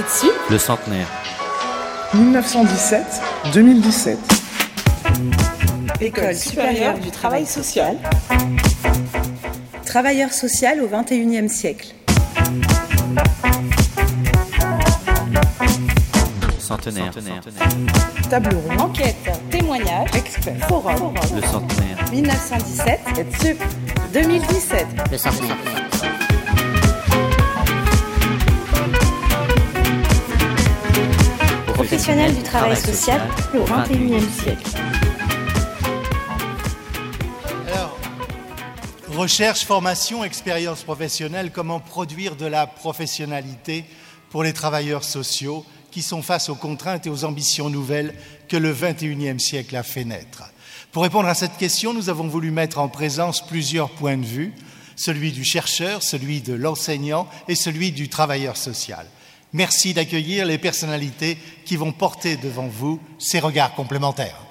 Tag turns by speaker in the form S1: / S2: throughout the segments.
S1: Et dessus
S2: Le centenaire.
S3: 1917-2017.
S1: École supérieure du travail social.
S4: Travailleur social au XXIe siècle.
S2: Centenaire.
S3: Table ronde.
S1: Enquête, témoignage,
S3: Expert.
S1: forum.
S2: Le centenaire.
S4: 1917
S1: Et dessus
S4: 2017.
S5: Le centenaire.
S4: Professionnel du travail social au XXIe siècle.
S6: Alors, recherche, formation, expérience professionnelle, comment produire de la professionnalité pour les travailleurs sociaux qui sont face aux contraintes et aux ambitions nouvelles que le XXIe siècle a fait naître. Pour répondre à cette question, nous avons voulu mettre en présence plusieurs points de vue, celui du chercheur, celui de l'enseignant et celui du travailleur social. Merci d'accueillir les personnalités qui vont porter devant vous ces regards complémentaires.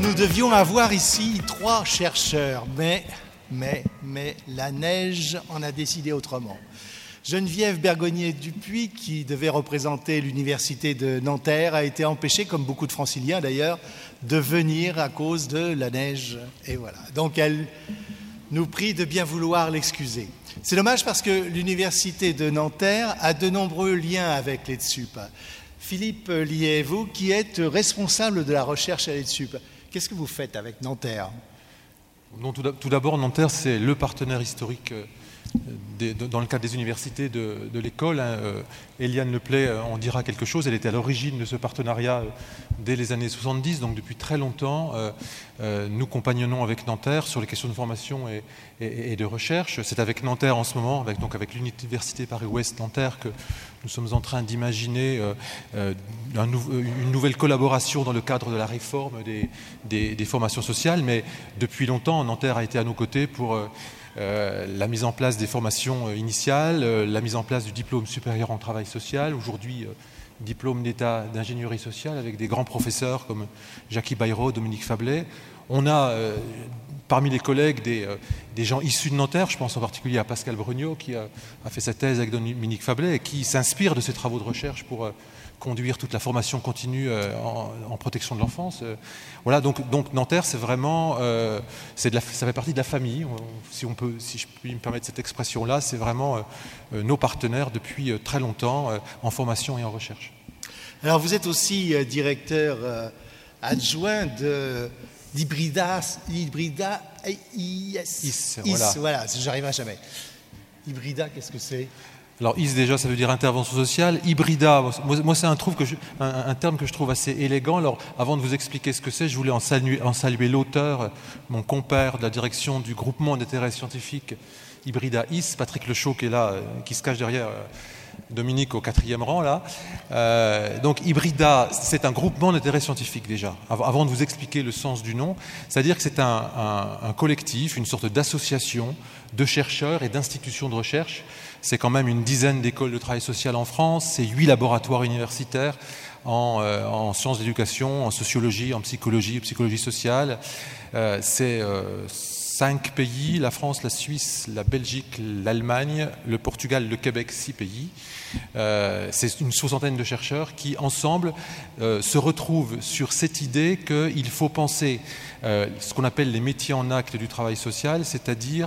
S6: Nous devions avoir ici trois chercheurs, mais, mais, mais la neige en a décidé autrement. Geneviève Bergonnier-Dupuis, qui devait représenter l'université de Nanterre, a été empêchée, comme beaucoup de franciliens d'ailleurs, de venir à cause de la neige. Et voilà. Donc elle nous prie de bien vouloir l'excuser. C'est dommage parce que l'université de Nanterre a de nombreux liens avec l'EDSUP. Philippe Lié, vous qui êtes responsable de la recherche à l'EDSUP, qu'est-ce que vous faites avec Nanterre?
S7: Non, tout d'ab- tout d'abord, Nanterre, c'est le partenaire historique euh, dans le cadre des universités de, l'école. hein. Euh, Eliane Leplay euh, en dira quelque chose. Elle était à l'origine de ce partenariat euh, dès les années 70, donc depuis très longtemps. nous compagnonnons avec Nanterre sur les questions de formation et, de recherche. C'est avec Nanterre en ce moment, avec, donc avec l'Université Paris-Ouest Nanterre, que nous sommes en train d'imaginer une nouvelle collaboration dans le cadre de la réforme des, formations sociales. Mais depuis longtemps, Nanterre a été à nos côtés pour la mise en place des formations euh, initiales, euh, la mise en place du diplôme supérieur en travail social. Aujourd'hui, euh, diplôme d'état d'ingénierie sociale avec des grands professeurs comme Jackie Bayrou, Dominique Fablet. On a euh, parmi les collègues des, euh, gens issus de Nanterre, je pense en particulier à Pascal Brugnot qui a, a fait sa thèse avec Dominique Fablet et qui s'inspire de ces travaux de recherche pour euh, conduire toute la formation continue euh, en, en protection de l'enfance. Euh, Voilà, donc, donc Nanterre, c'est vraiment, euh, de la- ça fait partie de la famille, si, on peut, si je puis me permettre cette expression-là, c'est vraiment euh, nos partenaires depuis très longtemps euh, en formation et en recherche.
S6: Alors vous êtes aussi directeur adjoint de d'Hybrida, Hybrida, IS,
S7: voilà.
S6: voilà, j'arriverai jamais. Hybrida, qu'est-ce que c'est?
S7: Alors, IS déjà, ça veut dire intervention sociale. Hybrida, moi, c'est un, terme que je trouve assez élégant. Alors, avant de vous expliquer ce que c'est, je voulais en saluer, l'auteur, mon compère de la direction du groupement d'intérêt scientifique Hybrida IS, Patrick Le Chaux, qui est là, euh, qui se cache derrière euh, Dominique au quatrième rang, là. Euh, donc, Hybrida, c'est un groupement d'intérêt scientifique déjà. Avant, de vous expliquer le sens du nom, c'est-à-dire que c'est un collectif, une sorte d'association de chercheurs et d'institutions de recherche. C'est quand même une dizaine d'écoles de travail social en France, c'est huit laboratoires universitaires en, euh, en sciences d'éducation, en sociologie, en psychologie, psychologie sociale. Euh, c'est euh, cinq pays, la France, la Suisse, la Belgique, l'Allemagne, le Portugal, le Québec, six pays. C'est une soixantaine de chercheurs qui, ensemble, se retrouvent sur cette idée qu'il faut penser ce qu'on appelle les métiers en acte du travail social, c'est-à-dire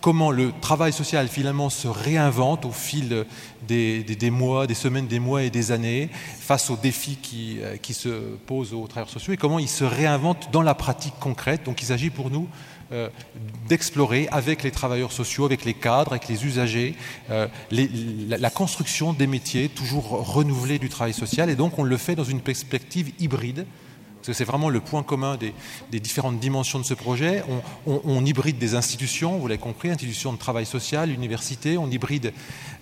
S7: comment le travail social finalement se réinvente au fil des, mois, des semaines, des mois et des années face aux défis qui, euh, qui se posent aux travailleurs sociaux et comment il se réinvente dans la pratique concrète. Donc il s'agit pour nous euh, d'explorer avec les travailleurs sociaux, avec les cadres, avec les usagers, euh, la construction des métiers toujours renouvelés du travail social. Et donc on le fait dans une perspective hybride, Parce que c'est vraiment le point commun des, différentes dimensions de ce projet. On, hybride des institutions, vous l'avez compris, institutions de travail social, universités, on hybride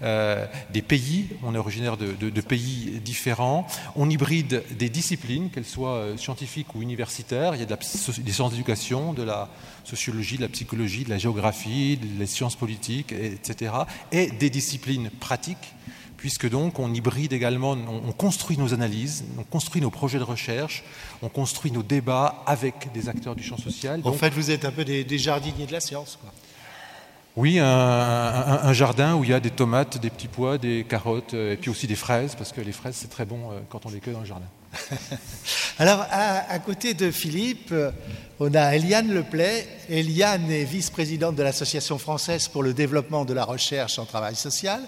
S7: euh, des pays, on est originaire de, pays différents, on hybride des disciplines, qu'elles soient euh, scientifiques ou universitaires, il y a des sciences d'éducation, de la sociologie, de la psychologie, de la géographie, des sciences politiques, etc., et des disciplines pratiques puisque donc on hybride également, on, construit nos analyses, on construit nos projets de recherche, on construit nos débats avec des acteurs du champ social.
S6: En fait, vous êtes un peu des, jardiniers de la science, quoi.
S7: Oui, un, jardin où il y a des tomates, des petits pois, des carottes, euh, et puis aussi des fraises, parce que les fraises, c'est très bon euh, quand on les cueille dans le jardin.
S6: Alors, à, côté de Philippe, euh, on a Eliane Leplay. Eliane est vice-présidente de l'Association française pour le développement de la recherche en travail social.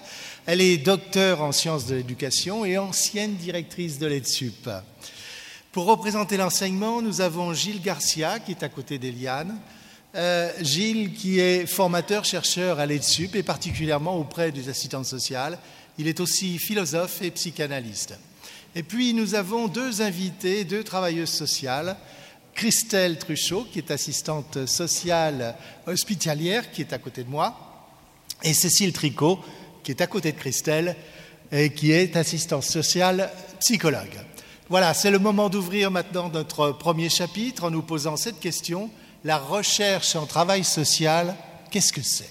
S6: Elle est docteur en sciences de l'éducation et ancienne directrice de l'EDSUP. Pour représenter l'enseignement, nous avons Gilles Garcia, qui est à côté d'Eliane. Euh, Gilles, qui est formateur-chercheur à l'EDSUP et particulièrement auprès des assistantes sociales. Il est aussi philosophe et psychanalyste. Et puis nous avons deux invités, deux travailleuses sociales. Christelle Truchot, qui est assistante sociale hospitalière, qui est à côté de moi, et Cécile Tricot, qui est à côté de Christelle et qui est assistante sociale psychologue. Voilà, c'est le moment d'ouvrir maintenant notre premier chapitre en nous posant cette question. La recherche en travail social, qu'est-ce que c'est?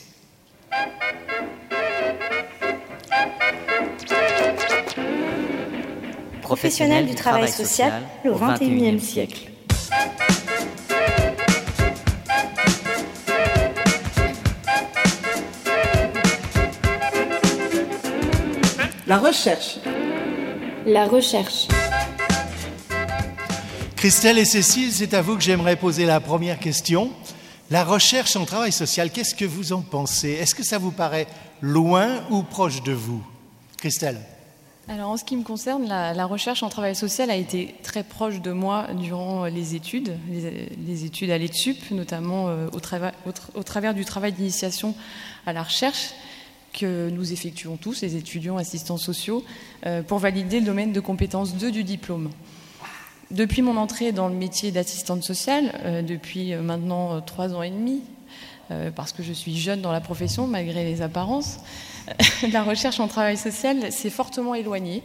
S4: Professionnel du travail social au XXIe siècle.
S3: La recherche.
S4: La recherche.
S6: Christelle et Cécile, c'est à vous que j'aimerais poser la première question. La recherche en travail social, qu'est-ce que vous en pensez? Est-ce que ça vous paraît loin ou proche de vous? Christelle
S1: alors en ce qui me concerne, la, recherche en travail social a été très proche de moi durant les études, les, études à l'ETSUP, notamment euh, au, au, travers du travail d'initiation à la recherche que nous effectuons tous, les étudiants assistants sociaux, euh, pour valider le domaine de compétences 2 du diplôme. Depuis mon entrée dans le métier d'assistante sociale, euh, depuis euh, maintenant trois ans et demi, parce que je suis jeune dans la profession malgré les apparences, la recherche en travail social s'est fortement éloignée.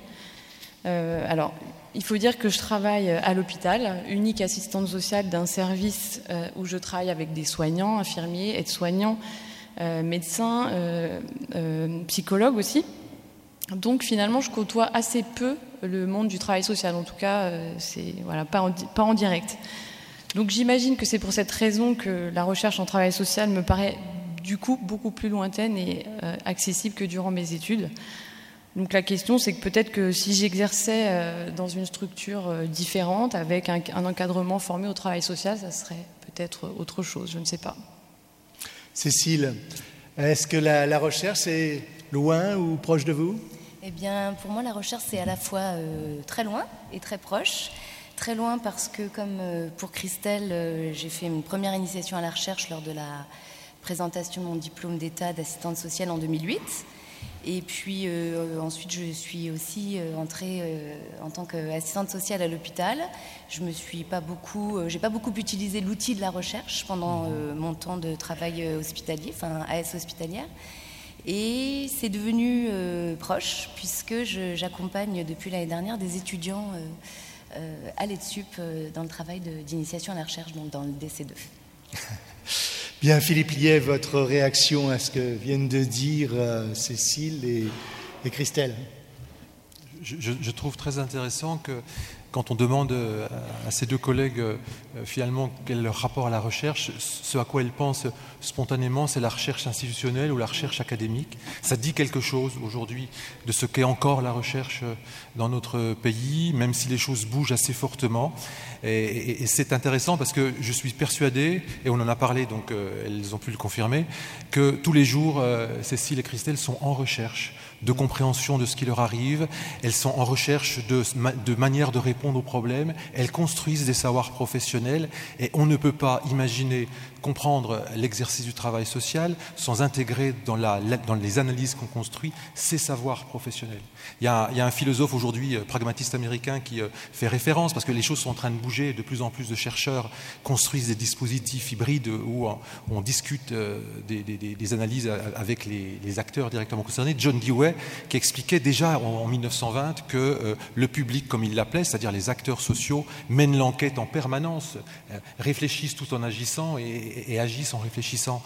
S1: alors, il faut dire que je travaille à l'hôpital, unique assistante sociale d'un service où je travaille avec des soignants, infirmiers, aides-soignants, médecin, euh, euh, psychologue aussi. Donc finalement, je côtoie assez peu le monde du travail social. En tout cas, c'est voilà, pas en direct. Donc j'imagine que c'est pour cette raison que la recherche en travail social me paraît du coup beaucoup plus lointaine et accessible que durant mes études. Donc la question, c'est que peut-être que si j'exerçais dans une structure différente, avec un, encadrement formé au travail social, ça serait peut-être autre chose, je ne sais pas.
S6: Cécile, est-ce que la, recherche est loin ou proche de vous?
S5: Eh bien, pour moi, la recherche, c'est à la fois euh, très loin et très proche. Très loin parce que, comme euh, pour Christelle, euh, j'ai fait une première initiation à la recherche lors de la présentation de mon diplôme d'état d'assistante sociale en 2008. Et puis euh, ensuite, je suis aussi euh, entrée euh, en tant qu'assistante sociale à l'hôpital. Je me suis pas beaucoup, j'ai pas beaucoup utilisé l'outil de la recherche pendant mon temps de travail hospitalier, enfin AS hospitalière. Et c'est devenu proche puisque j'accompagne depuis l'année dernière des étudiants à l'EDSUP dans le travail d'initiation à la recherche, donc dans le DC2.
S6: Bien, Philippe Liet, votre réaction à ce que viennent de dire euh, Cécile et, Christelle?
S7: Je, trouve très intéressant que quand on demande euh, à ces deux collègues euh, finalement quel est leur rapport à la recherche, ce à quoi elles pensent spontanément, c'est la recherche institutionnelle ou la recherche académique. Ça dit quelque chose aujourd'hui de ce qu'est encore la recherche dans notre pays, même si les choses bougent assez fortement. Et, c'est intéressant parce que je suis persuadé, et on en a parlé, donc euh, elles ont pu le confirmer, que tous les jours, Cécile et Christelle sont en recherche de compréhension de ce qui leur arrive, elles sont en recherche de, de manière de répondre aux problèmes, elles construisent des savoirs professionnels et on ne peut pas imaginer comprendre l'exercice du travail social sans intégrer dans, les analyses qu'on construit ces savoirs professionnels. Il y a, un philosophe aujourd'hui, euh, pragmatiste américain, qui euh, fait référence, parce que les choses sont en train de bouger, de plus en plus de chercheurs construisent des dispositifs hybrides où on, discute euh, des, analyses avec les, les, acteurs directement concernés. John Dewey, qui expliquait déjà en, en 1920 que le public, comme il l'appelait, c'est-à-dire les acteurs sociaux, mènent l'enquête en permanence, réfléchissent tout en agissant et, et, agissent en réfléchissant.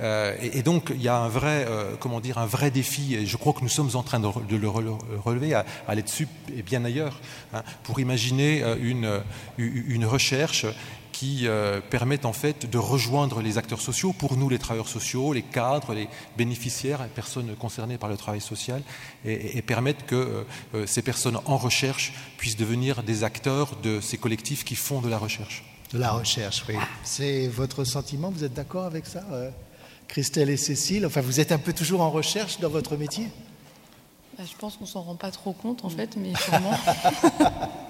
S7: Euh, et, donc il y a un vrai, euh, comment dire, un vrai défi, et je crois que nous sommes en train de, le relever à, à et bien ailleurs, hein, pour imaginer euh, une, recherche qui euh, permettent en fait de rejoindre les acteurs sociaux, pour nous les travailleurs sociaux, les cadres, les bénéficiaires, les personnes concernées par le travail social, et, et que ces personnes en recherche puissent devenir des acteurs de ces collectifs qui font de la recherche.
S6: De la recherche, oui. C'est votre sentiment, vous êtes d'accord avec ça euh, Christelle et Cécile, enfin vous êtes un peu toujours en recherche dans votre métier?
S1: Bah, Je pense qu'on s'en rend pas trop compte en fait, mais sûrement.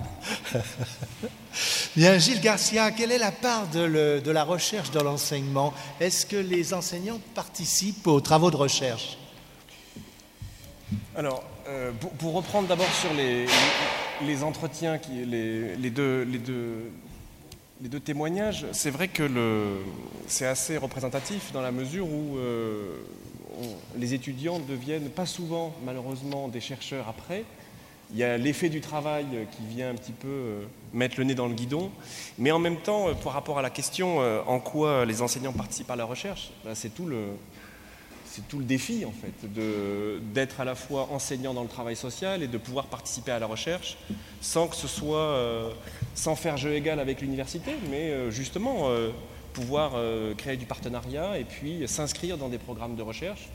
S6: Bien, Gilles Garcia, quelle est la part de, le, de la recherche dans l'enseignement? Est-ce que les enseignants participent aux travaux de recherche?
S8: Alors, euh, pour, pour, reprendre d'abord sur les, les, entretiens, qui, les, les, deux, les, deux, les deux témoignages, c'est vrai que c'est assez représentatif dans la mesure où euh, les étudiants deviennent pas souvent, malheureusement, des chercheurs après, il y a l'effet du travail qui vient un petit peu euh, mettre le nez dans le guidon, mais en même temps, euh, par rapport à la question en quoi les enseignants participent à la recherche, c'est tout le, c'est tout le défi en fait, d'être à la fois enseignant dans le travail social et de pouvoir participer à la recherche sans que ce soit, euh, sans faire jeu égal avec l'université, mais euh, justement euh, pouvoir créer du partenariat et puis s'inscrire dans des programmes de recherche.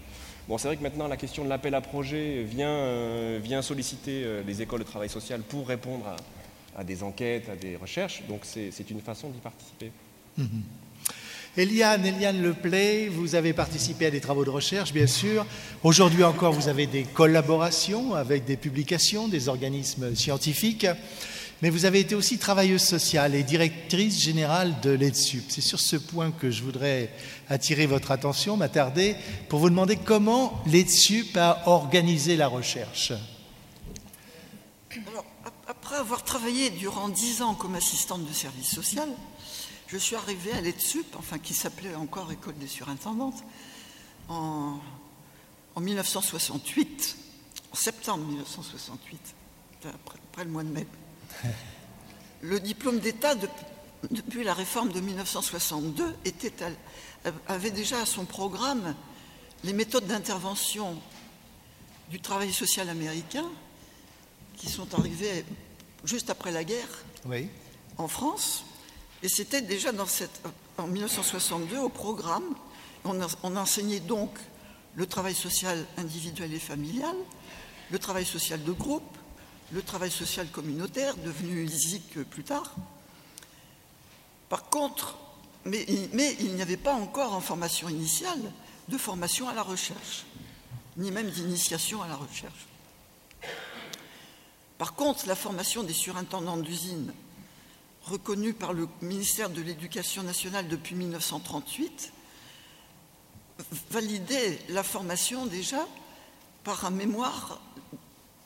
S8: Bon, c'est vrai que maintenant la question de l'appel à projet vient, vient solliciter les écoles de travail social pour répondre à, des enquêtes, à des recherches, donc c'est une façon d'y participer.
S6: Mmh. Eliane, Eliane Leplay, vous avez participé à des travaux de recherche, bien sûr. Aujourd'hui encore, vous avez des collaborations avec des publications, des organismes scientifiques mais vous avez été aussi travailleuse sociale et directrice générale de l'EDSUP. C'est sur ce point que je voudrais attirer votre attention, m'attarder, pour vous demander comment l'EDSUP a organisé la recherche.
S9: Alors, après avoir travaillé durant dix ans comme assistante de service social, je suis arrivée à l'EDSUP, enfin qui s'appelait encore École des surintendantes, en, en 1968, en septembre 1968, après, après le mois de mai. Le diplôme d'État, de, depuis la réforme de 1962, était, avait déjà à son programme les méthodes d'intervention du travail social américain qui sont arrivées juste après la guerre
S6: oui.
S9: en France. Et c'était déjà en 1962 au programme. On, on enseignait donc le travail social individuel et familial, le travail social de groupe, le travail social communautaire, devenu ISIC plus tard. Par contre, mais, mais il n'y avait pas encore en formation initiale de formation à la recherche, ni même d'initiation à la recherche. Par contre, la formation des surintendants d'usine, reconnue par le ministère de l'Éducation nationale depuis 1938, validait la formation déjà par un mémoire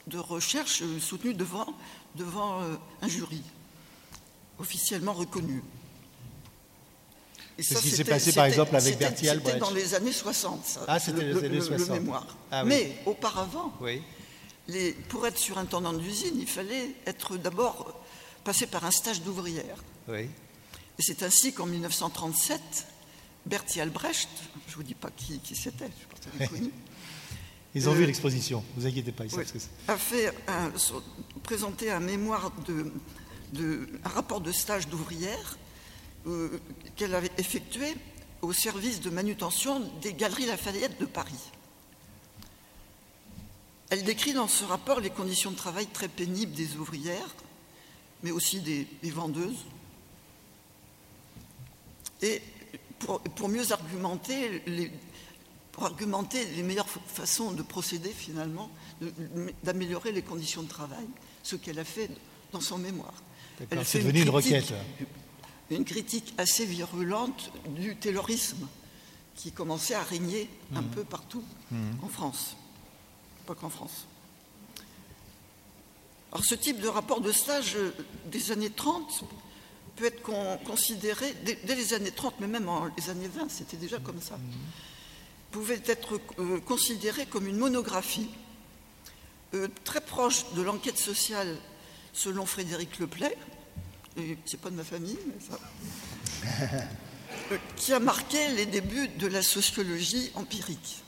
S9: de recherche soutenue devant, devant euh, un jury officiellement reconnu.
S6: Ça, ce qui s'est passé par exemple avec Bertie Albrecht
S9: C'était dans les années 60, ça,
S6: ah, c'était
S9: le,
S6: les années
S9: le,
S6: 60.
S9: le mémoire.
S6: Ah, oui.
S9: Mais auparavant,
S6: oui.
S9: les, pour être surintendant d'usine, il fallait être d'abord passer par un stage d'ouvrière.
S6: Oui.
S9: Et c'est ainsi qu'en 1937, Bertie Albrecht, je ne vous dis pas qui, qui c'était, je pense que
S6: Ils ont euh, vu l'exposition, ne vous inquiétez pas, ils
S9: oui,
S6: savent ce que
S9: a fait un, présenté un mémoire de, de un rapport de stage d'ouvrière euh, qu'elle avait effectué au service de manutention des Galeries Lafayette de Paris. Elle décrit dans ce rapport les conditions de travail très pénibles des ouvrières, mais aussi des, des vendeuses. Et pour, pour mieux argumenter les, pour argumenter les meilleures façons de procéder finalement, d'améliorer les conditions de travail, ce qu'elle a fait dans son mémoire.
S6: C'est devenu une, requête.
S9: Une critique assez virulente du taylorisme qui commençait à régner un mmh. peu partout mmh. en France, pas qu'en France. Alors ce type de rapport de stage euh, des années 30 peut être considéré, dès, les années 30, mais même en les années 20, c'était déjà comme ça, pouvait être euh, considéré comme une monographie euh, très proche de l'enquête sociale selon Frédéric Leplay, et c'est pas de ma famille, mais ça, qui a marqué les débuts de la sociologie empirique.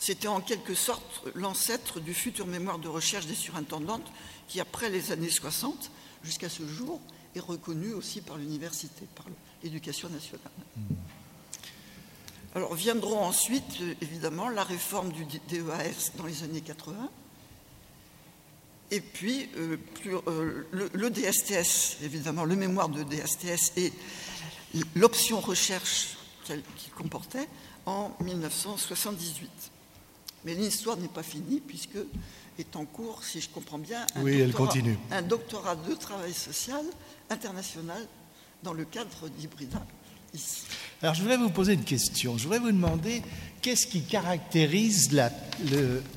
S9: C'était en quelque sorte l'ancêtre du futur mémoire de recherche des surintendantes qui, après les années 60, jusqu'à ce jour, est reconnu aussi par l'université, par l'éducation nationale. Alors viendront ensuite, évidemment, la réforme du DEAS dans les années 80, et puis euh, euh, le, DSTS, évidemment, le mémoire de DSTS et l'option recherche qu'il comportait en 1978. Mais l'histoire n'est pas finie puisque est en cours, si je comprends bien,
S6: un, oui, doctorat, elle continue.
S9: un doctorat de travail social international dans le cadre d'Hybrida.
S6: Alors je voulais vous poser une question. Je voudrais vous demander qu'est-ce qui caractérise la,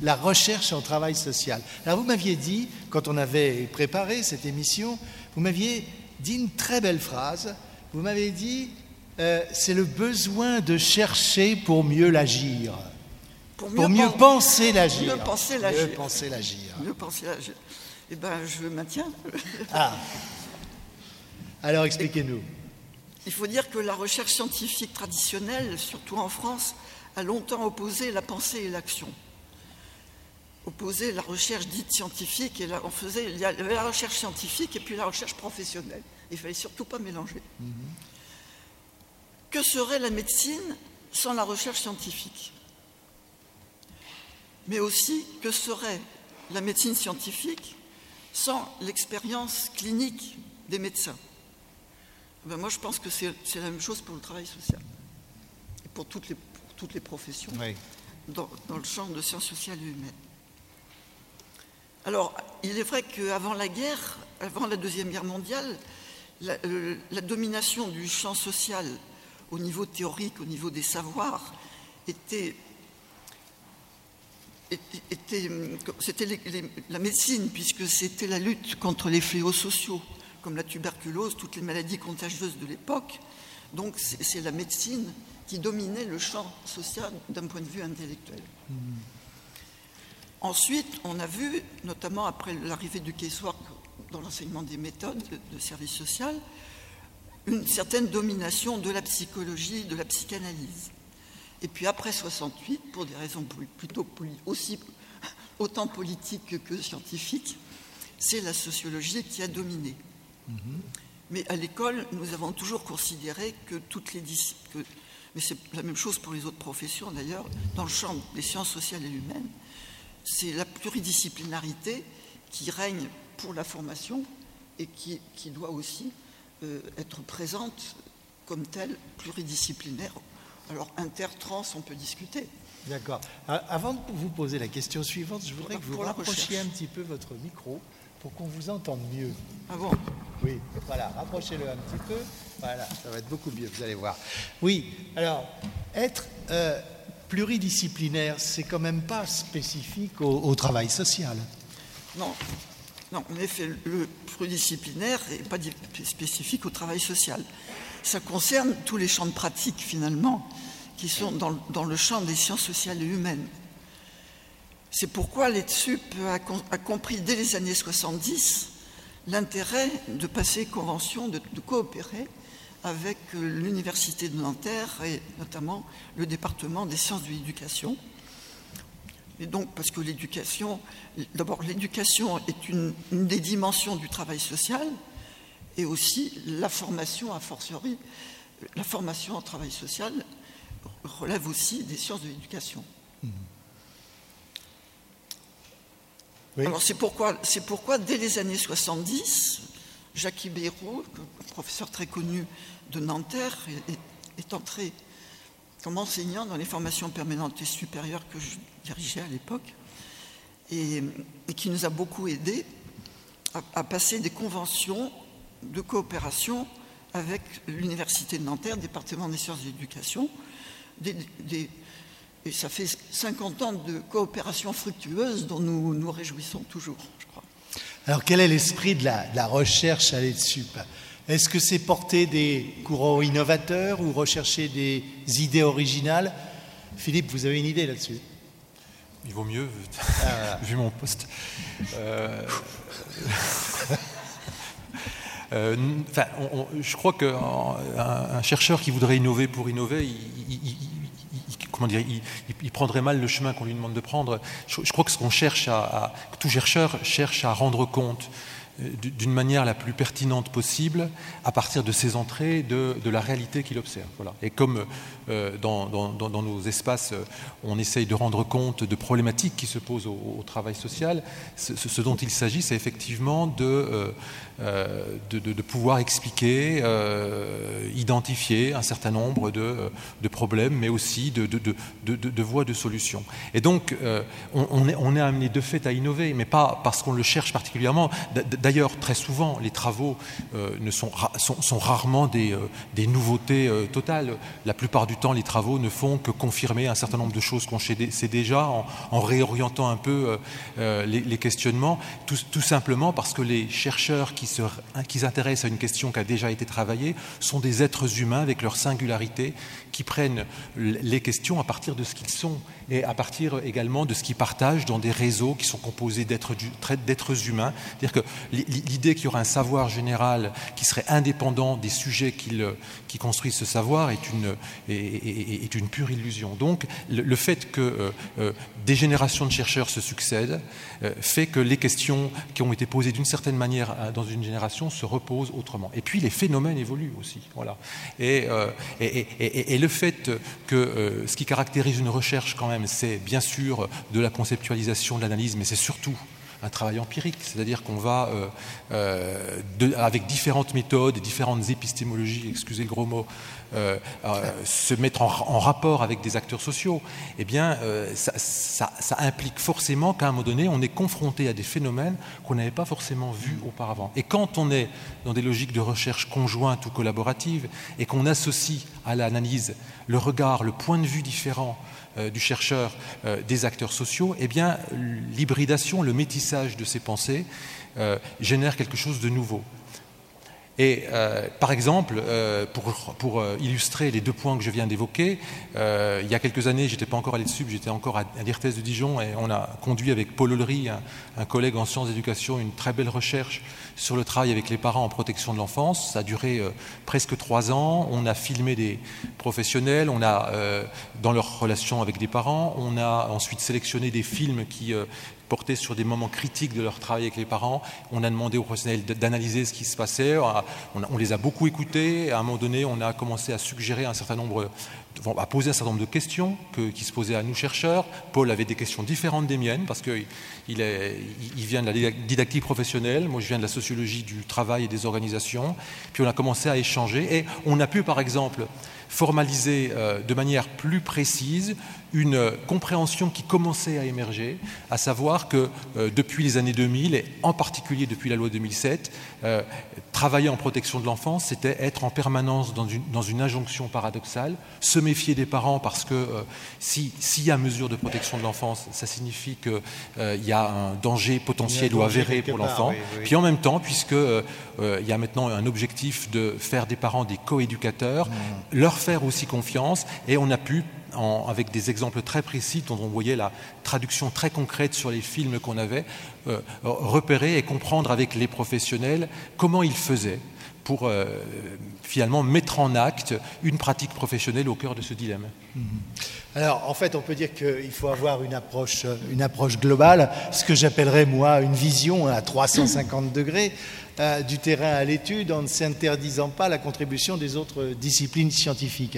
S6: la, recherche en travail social? Alors vous m'aviez dit, quand on avait préparé cette émission, vous m'aviez dit une très belle phrase. Vous m'avez dit, euh, c'est le besoin de chercher pour mieux l'agir. Pour mieux, penser l'agir.
S9: Mieux penser l'agir.
S6: Mieux penser l'agir.
S9: Mieux penser l'agir. Eh bien, je maintiens.
S6: Ah. Alors, expliquez-nous.
S9: Il faut dire que la recherche scientifique traditionnelle, surtout en France, a longtemps opposé la pensée et l'action. Opposé la recherche dite scientifique et on faisait, il y avait la recherche scientifique et puis la recherche professionnelle. Il fallait surtout pas mélanger. Mm-hmm. Que serait la médecine sans la recherche scientifique? Mais aussi que serait la médecine scientifique sans l'expérience clinique des médecins? Ben moi, je pense que c'est la même chose pour le travail social et pour toutes les, toutes les professions dans, le champ de sciences sociales et humaines. Alors, il est vrai qu'avant la guerre, avant la Deuxième Guerre mondiale, la, euh, la domination du champ social au niveau théorique, au niveau des savoirs, était c'était la médecine, puisque c'était la lutte contre les fléaux sociaux, comme la tuberculose, toutes les maladies contagieuses de l'époque. Donc c'est la médecine qui dominait le champ social d'un point de vue intellectuel. Mmh. Ensuite, on a vu, notamment après l'arrivée du casework dans l'enseignement des méthodes de service social, une certaine domination de la psychologie, de la psychanalyse. Et puis après 68, pour des raisons plutôt aussi autant politiques que scientifiques, c'est la sociologie qui a dominé. Mm-hmm. Mais à l'école, nous avons toujours considéré que toutes les disciplines, mais c'est la même chose pour les autres professions d'ailleurs, dans le champ des sciences sociales et humaines, c'est la pluridisciplinarité qui règne pour la formation et qui, doit aussi euh, être présente comme telle, pluridisciplinaire alors inter-trans, on peut discuter.
S6: D'accord. Avant de vous poser la question suivante, je voudrais que vous rapprochiez un petit peu votre micro pour qu'on vous entende mieux.
S9: Ah bon?
S6: Oui, voilà, rapprochez-le un petit peu. Voilà, ça va être beaucoup mieux, vous allez voir. Oui, alors, être euh, pluridisciplinaire, c'est quand même pas spécifique au, travail social.
S9: Non, non, en effet, le pluridisciplinaire n'est pas spécifique au travail social ça concerne tous les champs de pratique finalement qui sont dans, le champ des sciences sociales et humaines. C'est pourquoi l'ETSUP a, a, compris dès les années 70 l'intérêt de passer convention, de, coopérer avec euh, l'Université de Nanterre et notamment le département des sciences de l'éducation. Et donc, parce que l'éducation, d'abord, l'éducation est une, des dimensions du travail social, et aussi la formation, a fortiori, la formation en travail social relève aussi des sciences de l'éducation. Mmh. Alors c'est pourquoi, c'est pourquoi, dès les années 70, Jacques Ibéro, professeur très connu de Nanterre, est, entré comme enseignant dans les formations permanentes et supérieures que je dirigeais à l'époque, et, qui nous a beaucoup aidés à, passer des conventions de coopération avec l'Université de Nanterre, département des sciences de l'éducation. et ça fait 50 ans de coopération fructueuse dont nous nous réjouissons toujours, je crois.
S6: Alors quel est l'esprit de la, recherche à l'EDSUP? Est-ce que c'est porter des courants innovateurs ou rechercher des idées originales? Philippe, vous avez une idée là-dessus?
S7: Il vaut mieux, ah, vu mon poste. Euh, euh, je crois qu'un un chercheur qui voudrait innover pour innover, il, comment dire, il, prendrait mal le chemin qu'on lui demande de prendre. Je, crois que ce qu'on cherche à, tout chercheur cherche à rendre compte euh, d'une manière la plus pertinente possible à partir de ses entrées de, la réalité qu'il observe. Voilà. Et comme euh, dans, nos espaces, euh, on essaye de rendre compte de problématiques qui se posent au, travail social, ce, dont il s'agit, c'est effectivement de, de, pouvoir expliquer, identifier un certain nombre de, problèmes, mais aussi de, voies de solutions. Et donc, on, est, on est amené de fait à innover, mais pas parce qu'on le cherche particulièrement. D'ailleurs, très souvent, les travaux euh, ne sont, sont, rarement des, euh, nouveautés euh, totales. La plupart du temps, les travaux ne font que confirmer un certain nombre de choses qu'on sait déjà en, réorientant un peu les, questionnements, tout, simplement parce que les chercheurs qui, qui s'intéressent à une question qui a déjà été travaillée sont des êtres humains avec leur singularité qui prennent les questions à partir de ce qu'ils sont et à partir également de ce qu'ils partagent dans des réseaux qui sont composés d'êtres humains. C'est-à-dire que l'idée qu'il y aurait un savoir général qui serait indépendant des sujets qui, construisent ce savoir est une, est, une pure illusion. Donc le, fait que euh, euh, des générations de chercheurs se succèdent euh, fait que les questions qui ont été posées d'une certaine manière dans une génération se reposent autrement. Et puis les phénomènes évoluent aussi. Voilà. Et le fait que ce qui caractérise une recherche quand même c'est bien sûr de la conceptualisation, de l'analyse, mais c'est surtout un travail empirique, c'est-à-dire qu'on va, euh, euh, avec différentes méthodes différentes épistémologies, excusez le gros mot, euh, se mettre en, rapport avec des acteurs sociaux, eh bien, ça, implique forcément qu'à un moment donné, on est confronté à des phénomènes qu'on n'avait pas forcément vus auparavant. Et quand on est dans des logiques de recherche conjointe ou collaborative et qu'on associe à l'analyse le regard, le point de vue différent, du chercheur euh, des acteurs sociaux, eh bien, l'hybridation, le métissage de ces pensées euh, génère quelque chose de nouveau. Et par exemple, pour, illustrer les deux points que je viens d'évoquer, il y a quelques années, j'étais pas encore à l'ETSUB, j'étais encore à, l'IRTES de Dijon, et on a conduit avec Paul Ollery, un, collègue en sciences d'éducation, une très belle recherche sur le travail avec les parents en protection de l'enfance. Ça a duré euh, presque trois ans. On a filmé des professionnels, on a, euh, dans leur relation avec des parents, on a ensuite sélectionné des films qui sur des moments critiques de leur travail avec les parents. On a demandé aux professionnels d'analyser ce qui se passait. On, les a beaucoup écoutés. À un moment donné, on a commencé à suggérer un certain nombre à poser un certain nombre de questions qui se posaient à nous chercheurs. Paul avait des questions différentes des miennes parce qu'il il, il vient de la didactique professionnelle, moi je viens de la sociologie du travail et des organisations. Puis on a commencé à échanger et on a pu par exemple formaliser euh, de manière plus précise une compréhension qui commençait à émerger, à savoir que euh, depuis les années 2000, et en particulier depuis la loi 2007, euh, travailler en protection de l'enfance, c'était être en permanence dans une, dans une, injonction paradoxale, se méfier des parents parce que s'il y a mesure de protection de l'enfance, ça signifie qu'il y a un danger potentiel ou avéré pour l'enfant. Puis en même temps, puisqu'il y a maintenant un objectif de faire des parents des coéducateurs, mmh. leur faire aussi confiance et on a pu, avec des exemples très précis dont on voyait la traduction très concrète sur les films qu'on avait, euh, repérer et comprendre avec les professionnels comment ils faisaient pour euh, finalement mettre en acte une pratique professionnelle au cœur de ce dilemme.
S6: Mm-hmm. Alors, en fait, on peut dire qu'il faut avoir une approche, une approche globale, ce que j'appellerais, moi, une vision à 350 degrés euh, du terrain à l'étude en ne s'interdisant pas la contribution des autres disciplines scientifiques.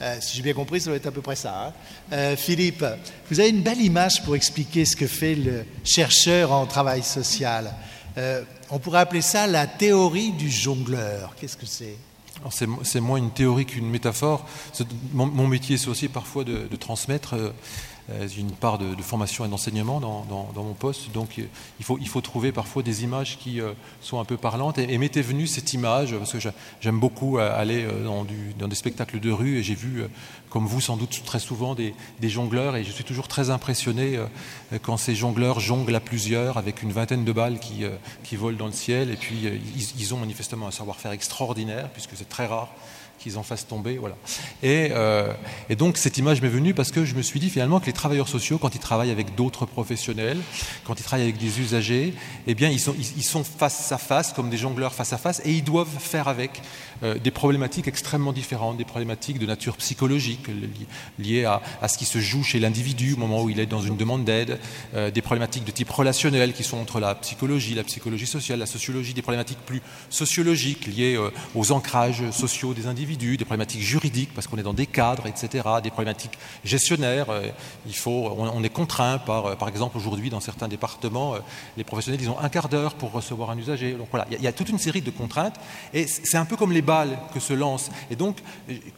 S6: Euh, si j'ai bien compris, ça doit être à peu près ça. Hein. Euh, Philippe, vous avez une belle image pour expliquer ce que fait le chercheur en travail social. on pourrait appeler ça la théorie du jongleur. Qu'est-ce que c'est?
S7: C'est moins une théorie qu'une métaphore. Mon, métier, c'est aussi parfois de, transmettre. Euh, euh, une part de, formation et d'enseignement dans, mon poste, donc il faut, il faut trouver parfois des images qui euh, sont un peu parlantes. Et, m'était venue cette image, parce que j'aime beaucoup euh, aller dans, des spectacles de rue, et j'ai vu, comme vous sans doute très souvent, des, jongleurs, et je suis toujours très impressionné quand ces jongleurs jonglent à plusieurs, avec une vingtaine de balles qui, volent dans le ciel, et puis ils ont manifestement un savoir-faire extraordinaire, puisque c'est très rare qu'ils en fassent tomber. Voilà. Et, euh, et donc cette image m'est venue parce que je me suis dit finalement que les travailleurs sociaux, quand ils travaillent avec d'autres professionnels, quand ils travaillent avec des usagers, eh bien ils sont, face à face, comme des jongleurs face à face, et ils doivent faire avec des problématiques extrêmement différentes, des problématiques de nature psychologique liées à, à ce qui se joue chez l'individu au moment où il est dans une demande d'aide, euh, des problématiques de type relationnel qui sont entre la psychologie, la psychologie sociale, la sociologie, des problématiques plus sociologiques liées aux ancrages sociaux des individus des problématiques juridiques, parce qu'on est dans des cadres, etc., des problématiques gestionnaires. Euh, il faut, on, est contraint par, euh, par exemple, aujourd'hui, dans certains départements, euh, les professionnels, ils ont un quart d'heure pour recevoir un usager. Donc voilà, il y, a toute une série de contraintes, et c'est un peu comme les balles que se lancent. Et donc,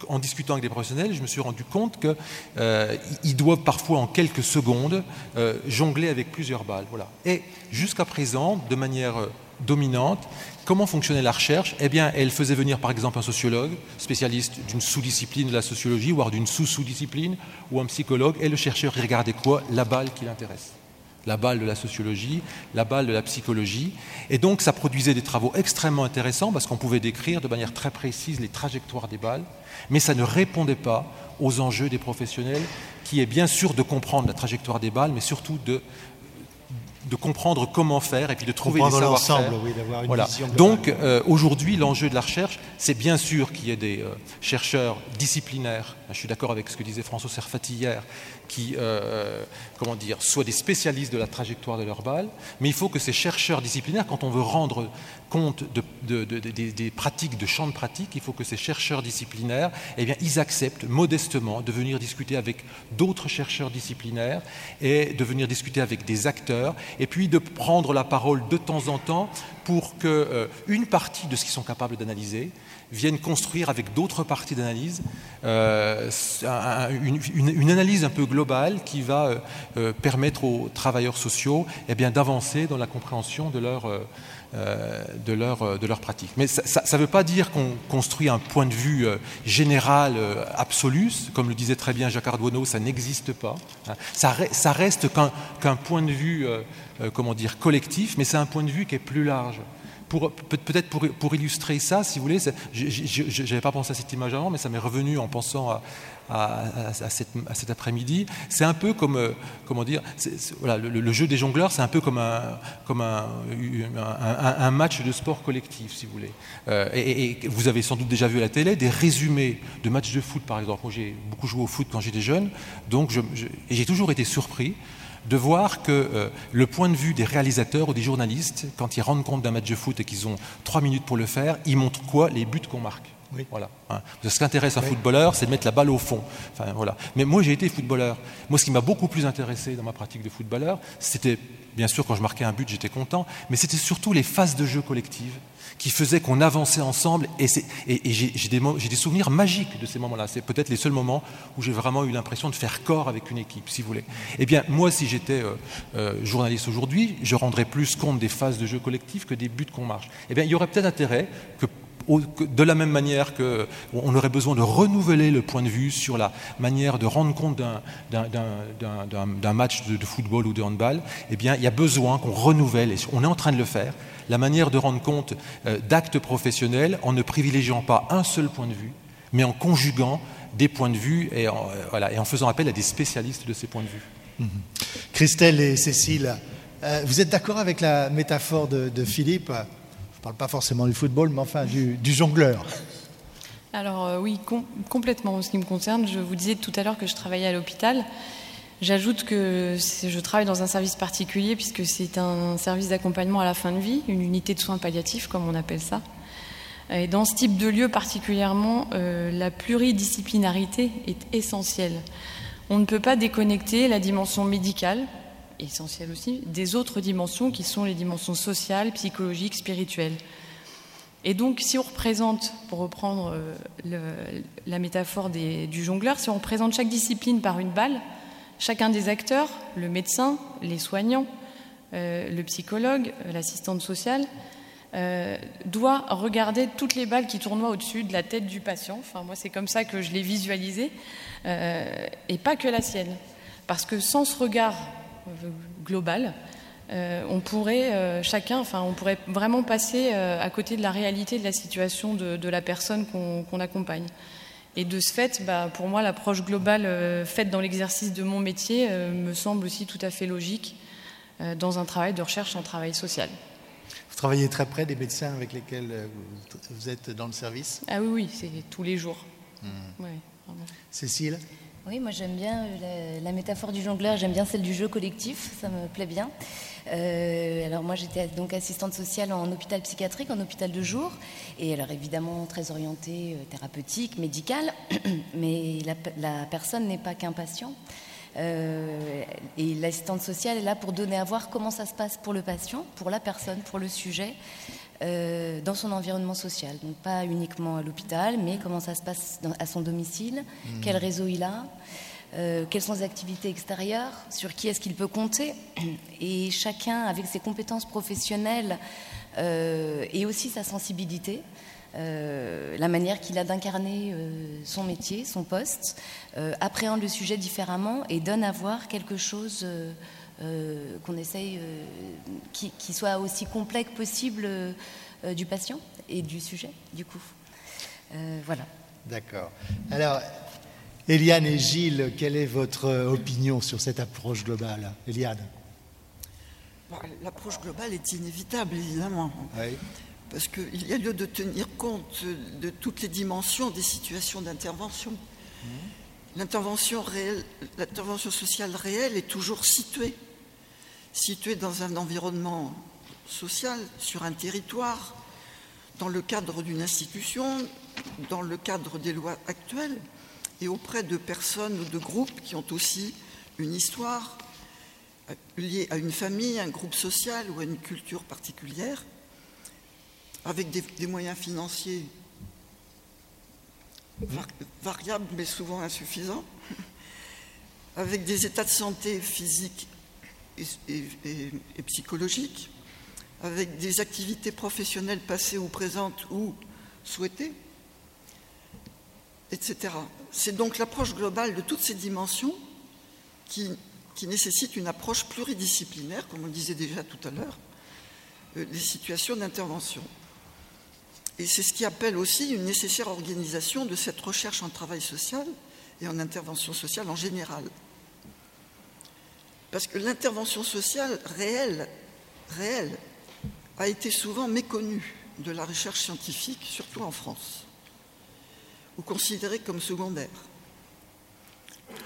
S7: en discutant avec des professionnels, je me suis rendu compte qu'ils doivent parfois, en quelques secondes, jongler avec plusieurs balles. Et jusqu'à présent, de manière dominante, Comment fonctionnait la recherche? Eh bien, elle faisait venir par exemple un sociologue, spécialiste d'une sous-discipline de la sociologie, voire d'une sous-sous-discipline, ou un psychologue, et le chercheur regardait quoi? La balle qui l'intéresse. La balle de la sociologie, la balle de la psychologie. Et donc, ça produisait des travaux extrêmement intéressants parce qu'on pouvait décrire de manière très précise les trajectoires des balles, mais ça ne répondait pas aux enjeux des professionnels, qui est bien sûr de comprendre la trajectoire des balles, mais surtout de de comprendre comment faire et puis de trouver des savoir-faire. Oui, voilà. Donc euh, aujourd'hui, l'enjeu de la recherche, c'est bien sûr qu'il y ait des euh, chercheurs disciplinaires. Je suis d'accord avec ce que disait François Serfati hier, qui, euh, comment dire, soient des spécialistes de la trajectoire de leur balle, mais il faut que ces chercheurs disciplinaires, quand on veut rendre compte de, des pratiques, de champs de pratique, il faut que ces chercheurs disciplinaires, eh bien, ils acceptent modestement de venir discuter avec d'autres chercheurs disciplinaires et de venir discuter avec des acteurs, et puis de prendre la parole de temps en temps pour que euh, une partie de ce qu'ils sont capables d'analyser vienne construire avec d'autres parties d'analyse euh, une, analyse un peu globale qui va euh, permettre aux travailleurs sociaux eh bien, d'avancer dans la compréhension de leur, pratique. Mais ça ne veut pas dire qu'on construit un point de vue général absolu, comme le disait très bien Jacques Ardoineau, ça n'existe pas. Hein. Ça, reste qu'un point de vue euh, comment dire, collectif, mais c'est un point de vue qui est plus large. Peut-être pour, illustrer ça, si vous voulez, je n'avais pas pensé à cette image avant, mais ça m'est revenu en pensant à, cet après-midi. C'est un peu comme, euh, comment dire, voilà, le, jeu des jongleurs, c'est un peu comme, un, match de sport collectif, si vous voulez. Euh, et, vous avez sans doute déjà vu à la télé des résumés de matchs de foot, par exemple. Moi, j'ai beaucoup joué au foot quand j'étais jeune, donc j'ai toujours été surpris de voir que euh, le point de vue des réalisateurs ou des journalistes, quand ils rendent compte d'un match de foot et qu'ils ont trois minutes pour le faire, ils montrent quoi? Les buts qu'on marque. Oui. Voilà. Hein. Ce qui intéresse un footballeur, c'est de mettre la balle au fond. Enfin, voilà. Mais moi, j'ai été footballeur. Moi, ce qui m'a beaucoup plus intéressé dans ma pratique de footballeur, c'était, bien sûr, quand je marquais un but, j'étais content, mais c'était surtout les phases de jeu collectives qui faisait qu'on avançait ensemble. Et, j'ai des, souvenirs magiques de ces moments-là. C'est peut-être les seuls moments où j'ai vraiment eu l'impression de faire corps avec une équipe, si vous voulez. Eh bien, moi, si j'étais euh, euh, journaliste aujourd'hui, je rendrais plus compte des phases de jeu collectif que des buts qu'on marche. Eh bien, il y aurait peut-être intérêt que de la même manière qu'on aurait besoin de renouveler le point de vue sur la manière de rendre compte d'un match de, football ou de handball, eh bien, il y a besoin qu'on renouvelle, et on est en train de le faire, la manière de rendre compte euh, d'actes professionnels en ne privilégiant pas un seul point de vue, mais en conjuguant des points de vue et en, euh, faisant appel à des spécialistes de ces points de vue. Mhm.
S6: Christelle et Cécile, euh, vous êtes d'accord avec la métaphore de, Philippe ne parle pas forcément du football, mais enfin du, jongleur.
S1: Alors oui, complètement en ce qui me concerne. Je vous disais tout à l'heure que je travaillais à l'hôpital. J'ajoute que je travaille dans un service particulier puisque c'est un service d'accompagnement à la fin de vie, une unité de soins palliatifs comme on appelle ça. Et dans ce type de lieu particulièrement, euh, la pluridisciplinarité est essentielle. On ne peut pas déconnecter la dimension médicale, essentielle aussi, des autres dimensions qui sont les dimensions sociales, psychologiques, spirituelles. Et donc, si on représente, pour reprendre la métaphore du jongleur, si on représente chaque discipline par une balle, chacun des acteurs, le médecin, les soignants, le psychologue, l'assistante sociale, euh, doit regarder toutes les balles qui tournoient au-dessus de la tête du patient. Enfin, moi, c'est comme ça que je l'ai visualisé, euh, et pas que la sienne. Parce que sans ce regard euh, global, on pourrait chacun, enfin, on pourrait vraiment passer à côté de la réalité de la situation de, la personne qu'on accompagne. Et de ce fait, bah, pour moi, l'approche globale faite dans l'exercice de mon métier me semble aussi tout à fait logique dans un travail de recherche en travail social
S6: travaillez très près des médecins avec lesquels euh, vous êtes dans le service?
S1: Ah oui, oui, c'est tous les jours.
S6: Hmm. Cécile?
S5: Oui, moi j'aime bien euh, la, métaphore du jongleur, j'aime bien celle du jeu collectif, ça me plaît bien. Euh, alors moi j'étais donc assistante sociale en hôpital psychiatrique, en hôpital de jour, et alors évidemment très orientée thérapeutique, médicale, mais la, personne n'est pas qu'un patient. Euh, et l'assistante sociale est là pour donner à voir comment ça se passe pour le patient, pour la personne, pour le sujet, euh, dans son environnement social. Donc pas uniquement à l'hôpital, mais comment ça se passe à son domicile, mmh. quel réseau il a. Euh, quelles sont ses activités extérieures, sur qui est-ce qu'il peut compter. Et chacun, avec ses compétences professionnelles et aussi sa sensibilité, euh, la manière qu'il a d'incarner euh, son métier, son poste, euh, appréhende le sujet différemment et donne à voir quelque chose qu'on essaye, qui, soit aussi complexe possible du patient et du sujet, du coup. voilà.
S6: D'accord. Alors, Eliane et Gilles, quelle est votre opinion sur cette approche globale Eliane?
S9: Bah, L'approche globale est inévitable, évidemment. Oui parce qu'il y a lieu de tenir compte de toutes les dimensions des situations d'intervention. L'intervention l'intervention sociale réelle est toujours située, située dans un environnement social, sur un territoire, dans le cadre d'une institution, dans le cadre des lois actuelles, et auprès de personnes ou de groupes qui ont aussi une histoire euh, liée à une famille, un groupe social ou à une culture particulière avec des, moyens financiers variables mais souvent insuffisants, avec des états de santé physiques et, psychologiques, avec des activités professionnelles passées ou présentes ou souhaitées, etc. C'est donc l'approche globale de toutes ces dimensions qui, nécessite une approche pluridisciplinaire, comme on disait déjà tout à l'heure, euh, des situations d'intervention. Et c'est ce qui appelle aussi une nécessaire organisation de cette recherche en travail social et en intervention sociale en général. Parce que l'intervention sociale réelle, réelle a été souvent méconnue de la recherche scientifique, surtout en France, ou considérée comme secondaire.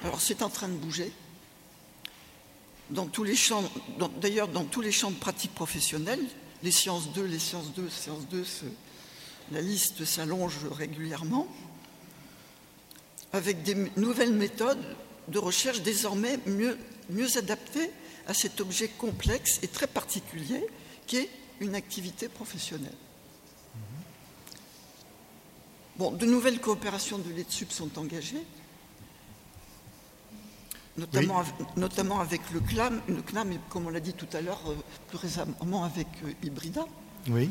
S9: Alors c'est en train de bouger. Dans tous les champs, d'ailleurs dans tous les champs de pratique professionnelle, les sciences 2, les sciences 2, sciences 2 la liste s'allonge régulièrement, avec des nouvelles méthodes de recherche désormais mieux, mieux adaptées à cet objet complexe et très particulier qui est une activité professionnelle. Bon, de nouvelles coopérations de l'ETSUP sont engagées, notamment, notamment avec le CLAM, le CNAM, et comme on l'a dit tout à l'heure, euh, plus récemment avec euh, Hybrida.
S6: Oui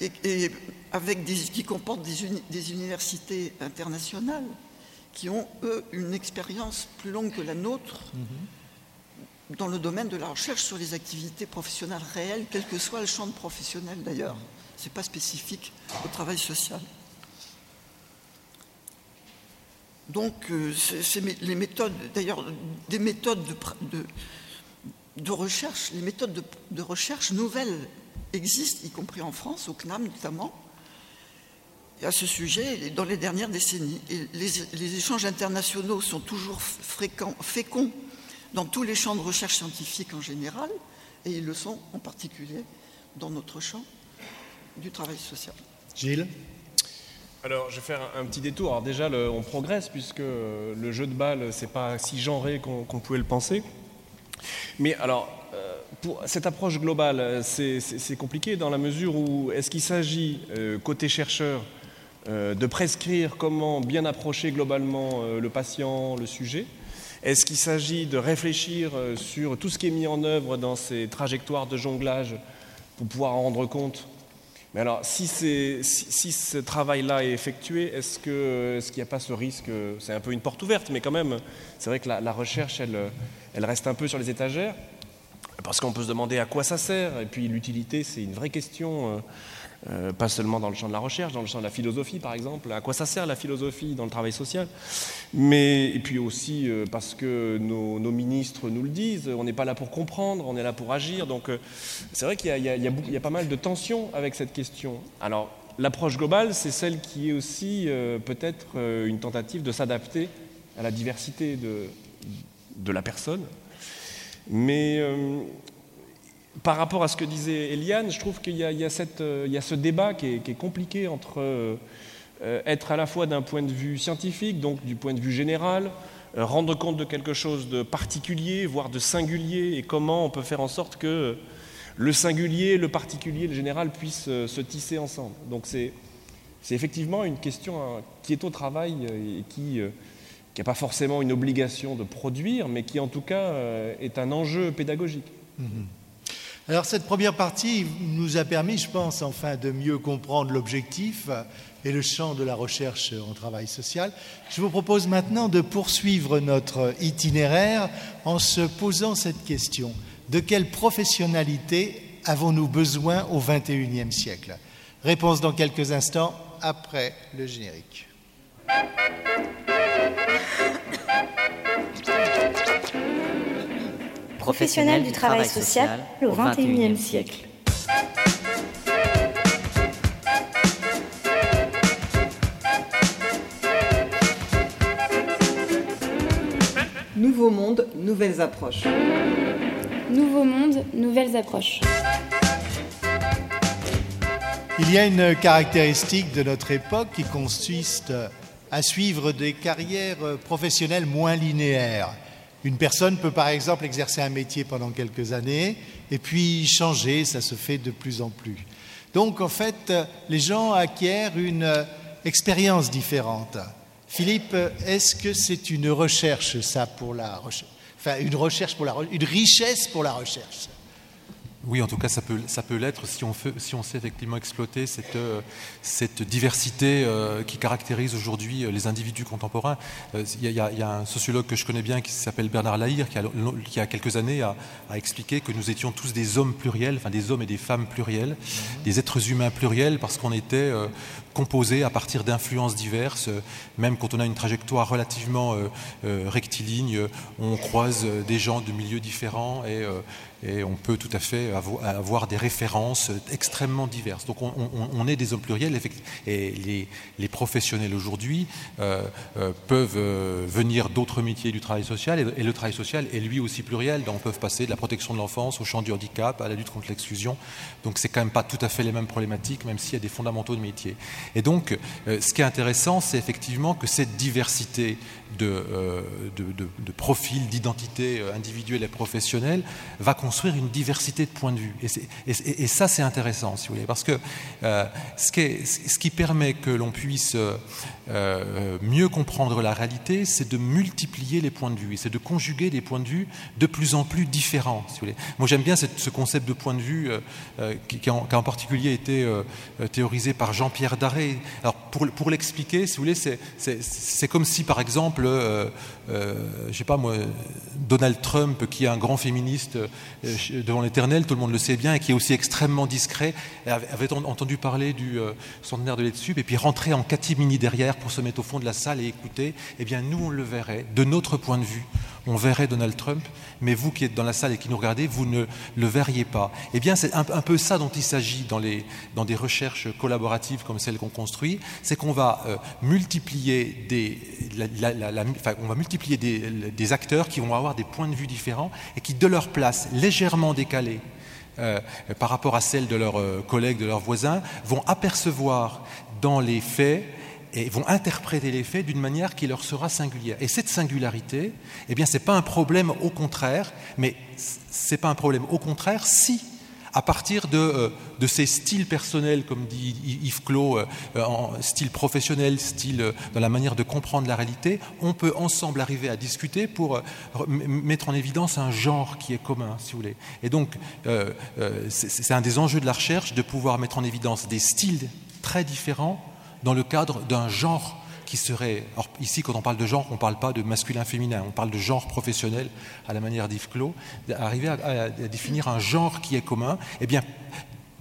S9: et, avec des, qui comportent des, universités internationales qui ont, eux, une expérience plus longue que la nôtre mhm. dans le domaine de la recherche sur les activités professionnelles réelles, quel que soit le champ de professionnel d'ailleurs. Ce n'est pas spécifique au travail social. Donc, euh, c'est les méthodes, d'ailleurs, des méthodes de, de, recherche, les méthodes de recherche nouvelles existe, y compris en France, au CNAM notamment, à ce sujet dans les dernières décennies. Et les, échanges internationaux sont toujours fréquents, féconds dans tous les champs de recherche scientifique en général, et ils le sont en particulier dans notre champ du travail social.
S6: Gilles?
S8: Alors, je vais faire un, petit détour. Alors déjà, on progresse puisque le jeu de balle, c'est pas si genré qu'on pouvait le penser. Mais alors, pour cette approche globale, c'est compliqué dans la mesure où est-ce qu'il s'agit, côté chercheur, de prescrire comment bien approcher globalement le patient, le sujet. Est-ce qu'il s'agit de réfléchir sur tout ce qui est mis en œuvre dans ces trajectoires de jonglage pour pouvoir en rendre compte? Mais alors, si, ce travail-là est effectué, est-ce qu'il n'y a pas ce risque C'est un peu une porte ouverte, mais quand même, c'est vrai que la, recherche, elle, elle, reste un peu sur les étagères, parce qu'on peut se demander à quoi ça sert, et puis l'utilité, c'est une vraie question. Euh, pas seulement dans le champ de la recherche, dans le champ de la philosophie par exemple. À quoi ça sert la philosophie dans le travail social? Mais et puis aussi euh, parce que nos, ministres nous le disent, on n'est pas là pour comprendre, on est là pour agir. Donc euh, c'est vrai qu'il y, y, a pas mal de tensions avec cette question. Alors l'approche globale, c'est celle qui est aussi peut-être une tentative de s'adapter à la diversité de, de la personne. Mais par rapport à ce que disait Eliane, je trouve qu'il y, a ce débat qui est, compliqué entre euh, être à la fois d'un point de vue scientifique, donc du point de vue général, euh, rendre compte de quelque chose de particulier, voire de singulier, et comment on peut faire en sorte que le singulier, le particulier, le général puissent euh, se tisser ensemble. Donc c'est effectivement une question hein, qui est au travail et qui n'a pas forcément une obligation de produire, mais qui en tout cas est un enjeu pédagogique. Mm-hmm.
S6: Alors cette première partie nous a permis, je pense, enfin de mieux comprendre l'objectif et le champ de la recherche en travail social. Je vous propose maintenant de poursuivre notre itinéraire en se posant cette question. De quelle professionnalité avons-nous besoin au XXIe siècle? Réponse dans quelques instants après le générique.
S4: professionnels du travail social au XXIe siècle.
S3: Nouveau monde, nouvelles approches.
S10: Nouveau monde, nouvelles approches.
S6: Il y a une caractéristique de notre époque qui consiste à suivre des carrières professionnelles moins linéaires. Une personne peut par exemple exercer un métier pendant quelques années et puis changer, ça se fait de plus en plus. Donc en fait, les gens acquièrent une expérience différente. Philippe, est-ce que c'est une recherche, ça, pour la richesse pour la recherche?
S7: Oui, en tout cas, ça peut, ça peut l'être si on, si on sait effectivement exploiter cette, euh, cette diversité euh, qui caractérise aujourd'hui euh, les individus contemporains. Il y, a un sociologue que je connais bien qui s'appelle Bernard Lahire, qui a, qui a quelques années a, expliqué que nous étions tous des hommes pluriels, enfin des hommes et des femmes pluriels, des êtres humains pluriels, parce qu'on était composés à partir d'influences diverses. Même quand on a une trajectoire relativement rectiligne, on croise des gens de milieux différents et et on peut tout à fait avoir des références extrêmement diverses. Donc on, est des hommes pluriels et les, professionnels aujourd'hui euh, euh, peuvent euh, venir d'autres métiers du travail social et, le travail social est lui aussi pluriel. Donc on peut passer de la protection de l'enfance au champ du handicap, à la lutte contre l'exclusion. Donc c'est quand même pas tout à fait les mêmes problématiques, même s'il y a des fondamentaux de métier. Et donc ce qui est intéressant, c'est effectivement que cette diversité de, de, profils, d'identités individuelles et professionnelles va construire une diversité de points de vue. Et, ça, c'est intéressant, si vous voulez, parce que euh, ce, qui ce, qui permet que l'on puisse euh, mieux comprendre la réalité, c'est de multiplier les points de vue, c'est de conjuguer des points de vue de plus en plus différents, si vous voulez. Moi, j'aime bien ce concept de point de vue euh, qui, qui, en, particulier été théorisé par Jean-Pierre Daré. Alors, pour, pour l'expliquer, si vous voulez, c'est comme si, par exemple, je ne sais pas moi, Donald Trump, qui est un grand féministe devant l'éternel, tout le monde le sait bien, et qui est aussi extrêmement discret, avait entendu parler du euh, centenaire de l'Etsub, et puis rentrer en catimini derrière pour se mettre au fond de la salle et écouter, eh bien nous on le verrait, de notre point de vue, on verrait Donald Trump, mais vous qui êtes dans la salle et qui nous regardez, vous ne le verriez pas. Eh bien, c'est un, peu ça dont il s'agit dans, dans des recherches collaboratives comme celles qu'on construit, c'est qu'on va multiplier, des, acteurs qui vont avoir des points de vue différents et qui, de leur place légèrement décalée, euh, par rapport à celle de leurs euh, collègues, de leurs voisins, vont apercevoir dans les faits et vont interpréter les faits d'une manière qui leur sera singulière. Et cette singularité, eh bien, c'est pas un problème au contraire, mais c'est pas un problème au contraire si à partir de, euh, de, ces styles personnels, comme dit Yves Clos, euh, en style professionnel, style euh, dans la manière de comprendre la réalité, on peut ensemble arriver à discuter pour mettre en évidence un genre qui est commun, si vous voulez. Et donc, c'est un des enjeux de la recherche de pouvoir mettre en évidence des styles très différents dans le cadre d'un genre qui serait. Or, ici, quand on parle de genre, on ne parle pas de masculin-féminin, on parle de genre professionnel à la manière d'Yves Clos. Arriver à, définir un genre qui est commun, eh bien,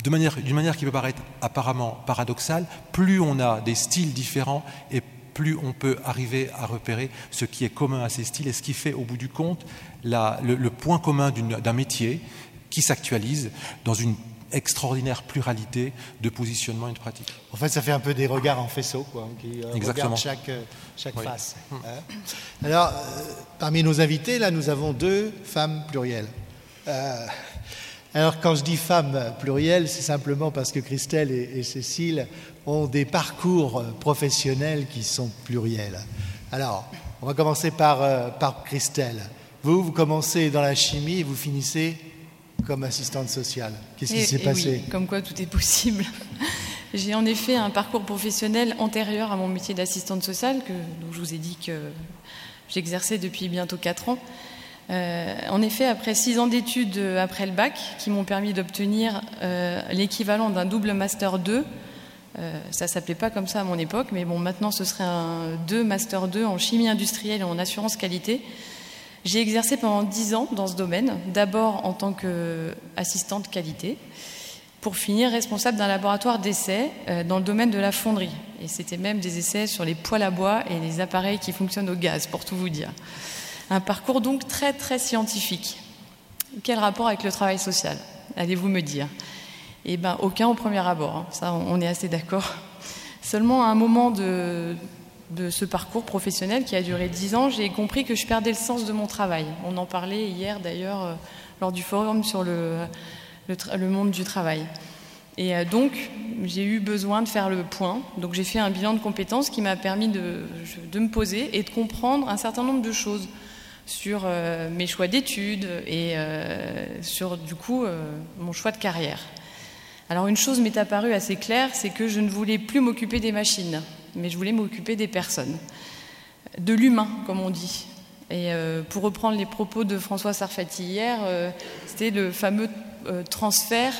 S7: d'une manière, qui peut paraître apparemment paradoxale, plus on a des styles différents et plus on peut arriver à repérer ce qui est commun à ces styles et ce qui fait, au bout du compte, le point commun d'un métier qui s'actualise dans une extraordinaire pluralité de positionnement et de pratiques.
S6: En fait, ça fait un peu des regards en faisceau, quoi, qui euh, regardent chaque, euh, chaque face. Hmm. Hein. Alors, euh, parmi nos invités, là, nous avons deux femmes plurielles. alors, quand je dis femmes plurielles, c'est simplement parce que Christelle et, Cécile ont des parcours professionnels qui sont pluriels. Alors, on va commencer par, par Christelle. Vous, vous commencez dans la chimie et vous finissez comme assistante sociale. Qu'est-ce qui s'est passé
S1: oui, Comme quoi tout est possible. J'ai en effet un parcours professionnel antérieur à mon métier d'assistante sociale, que, dont je vous ai dit que j'exerçais depuis bientôt 4 ans. Euh, en effet, après six ans d'études après le bac, qui m'ont permis d'obtenir euh, l'équivalent d'un double master 2, euh, ça s'appelait pas comme ça à mon époque, mais bon, maintenant ce serait un 2 master 2 en chimie industrielle et en assurance qualité. J'ai exercé pendant dix ans dans ce domaine, d'abord en tant qu'assistante qualité, pour finir responsable d'un laboratoire d'essais euh, dans le domaine de la fonderie. Et c'était même des essais sur les poêles à bois et les appareils qui fonctionnent au gaz, pour tout vous dire. Un parcours donc très très scientifique. Quel rapport avec le travail social Allez-vous me dire? Eh bien, aucun au premier abord, hein. ça on est assez d'accord. Seulement à un moment de, de ce parcours professionnel qui a duré dix ans, j'ai compris que je perdais le sens de mon travail. On en parlait hier d'ailleurs euh, lors du forum sur le, monde du travail. Et euh, donc, j'ai eu besoin de faire le point. Donc, j'ai fait un bilan de compétences qui m'a permis de, de, me poser et de comprendre un certain nombre de choses sur euh, mes choix d'études et sur, du coup, mon choix de carrière. Alors, une chose m'est apparue assez claire, c'est que je ne voulais plus m'occuper des machines mais je voulais m'occuper des personnes, de l'humain, comme on dit. Et euh, pour reprendre les propos de François Sarfati hier, euh, c'était le fameux euh, transfert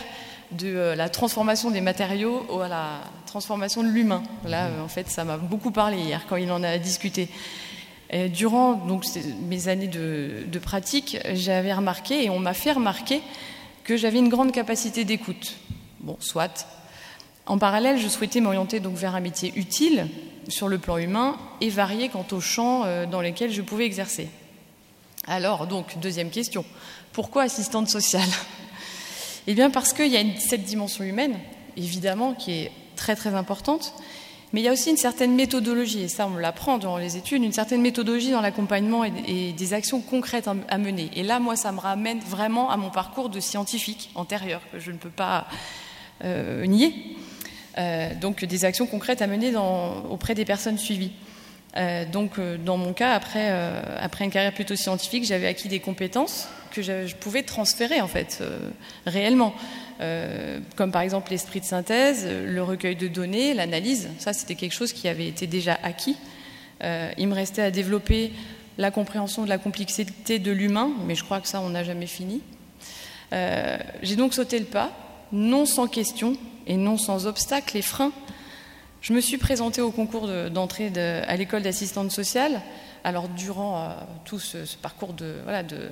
S1: de la transformation des matériaux à la transformation de l'humain. Là, en fait, ça m'a beaucoup parlé hier quand il en a discuté. Durant donc, mes années de, de pratique, j'avais remarqué, et on m'a fait remarquer, que j'avais une grande capacité d'écoute. Bon, soit, en parallèle, je souhaitais m'orienter donc vers un métier utile sur le plan humain et varié quant aux champs euh, dans lesquels je pouvais exercer. Alors, donc, deuxième question, pourquoi assistante sociale? Eh bien, parce qu'il y a cette dimension humaine, évidemment, qui est très très importante, mais il y a aussi une certaine méthodologie, et ça on l'apprend durant les études, une certaine méthodologie dans l'accompagnement et, des actions concrètes à mener. Et là, moi, ça me ramène vraiment à mon parcours de scientifique antérieur, que je ne peux pas euh, nier. Euh, donc des actions concrètes à mener auprès des personnes suivies. Euh, donc, euh, dans mon cas, après, une carrière plutôt scientifique, j'avais acquis des compétences que je, pouvais transférer en fait réellement, comme par exemple l'esprit de synthèse, le recueil de données, l'analyse. Ça, c'était quelque chose qui avait été déjà acquis. il me restait à développer la compréhension de la complexité de l'humain, mais je crois que ça, on n'a jamais fini. J'ai donc sauté le pas, non sans question, et non sans obstacles et freins, je me suis présentée au concours d'entrée à l'école d'assistante sociale. Alors, durant euh, tout ce, parcours de, voilà, de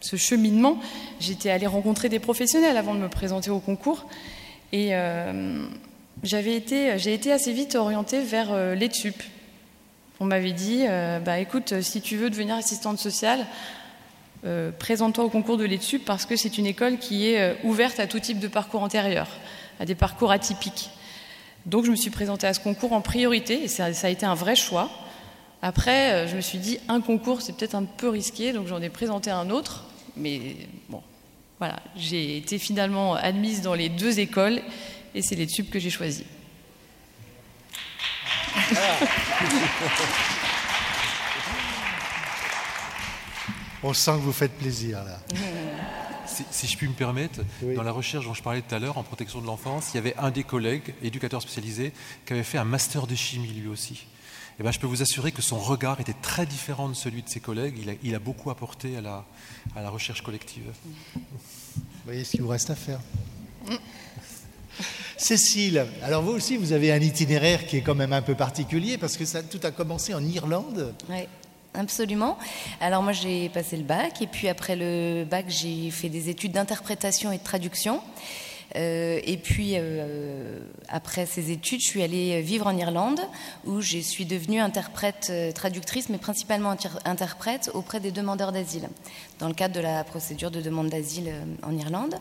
S1: ce cheminement, j'étais allée rencontrer des professionnels avant de me présenter au concours. Et euh, j'avais été, j'ai été assez vite orientée vers euh. On m'avait dit, bah, écoute, si tu veux devenir assistante sociale, présente-toi au concours de l'ETSUP parce que c'est une école qui est ouverte à tout type de parcours antérieur à des parcours atypiques. Donc je me suis présentée à ce concours en priorité et ça, a été un vrai choix. Après, euh, je me suis dit, un concours, c'est peut-être un peu risqué, donc j'en ai présenté un autre. Mais bon, voilà, j'ai été finalement admise dans les deux écoles et c'est les tubes que j'ai choisis.
S6: On sent que vous faites plaisir là.
S7: Si, si je puis me permettre, dans la recherche dont je parlais tout à l'heure en protection de l'enfance, il y avait un des collègues, éducateur spécialisé, qui avait fait un master de chimie lui aussi. Eh ben, je peux vous assurer que son regard était très différent de celui de ses collègues. Il a, il a beaucoup apporté à la, à la recherche collective.
S6: Vous voyez ce qu'il vous reste à faire. Cécile, alors vous aussi, vous avez un itinéraire qui est quand même un peu particulier parce que ça, tout a commencé en Irlande.
S5: Oui, absolument. Alors moi j'ai passé le bac et puis après le bac j'ai fait des études d'interprétation et de traduction. Euh, et puis euh, après ces études, je suis allée vivre en Irlande où je suis devenue interprète euh, traductrice, mais principalement inter- interprète auprès des demandeurs d'asile dans le cadre de la procédure de demande d'asile en Irlande.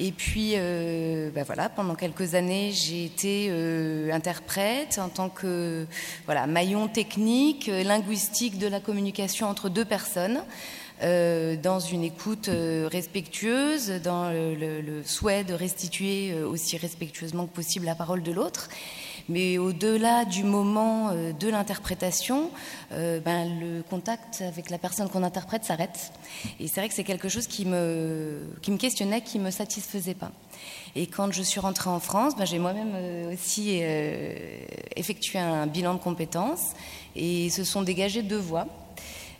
S5: Et puis, euh, ben voilà, pendant quelques années, j'ai été euh, interprète en tant que voilà, maillon technique, euh, linguistique de la communication entre deux personnes, euh, dans une écoute euh, respectueuse, dans le, le- le souhait de restituer euh, aussi respectueusement que possible la parole de l'autre. Mais au-delà du moment euh, de l'interprétation, euh, ben, le contact avec la personne qu'on interprète s'arrête. Et c'est vrai que c'est quelque chose qui me, questionnait, qui me satisfaisait pas. Et quand je suis rentrée en France, ben, j'ai moi-même euh, aussi effectué un bilan de compétences et se sont dégagées deux voies.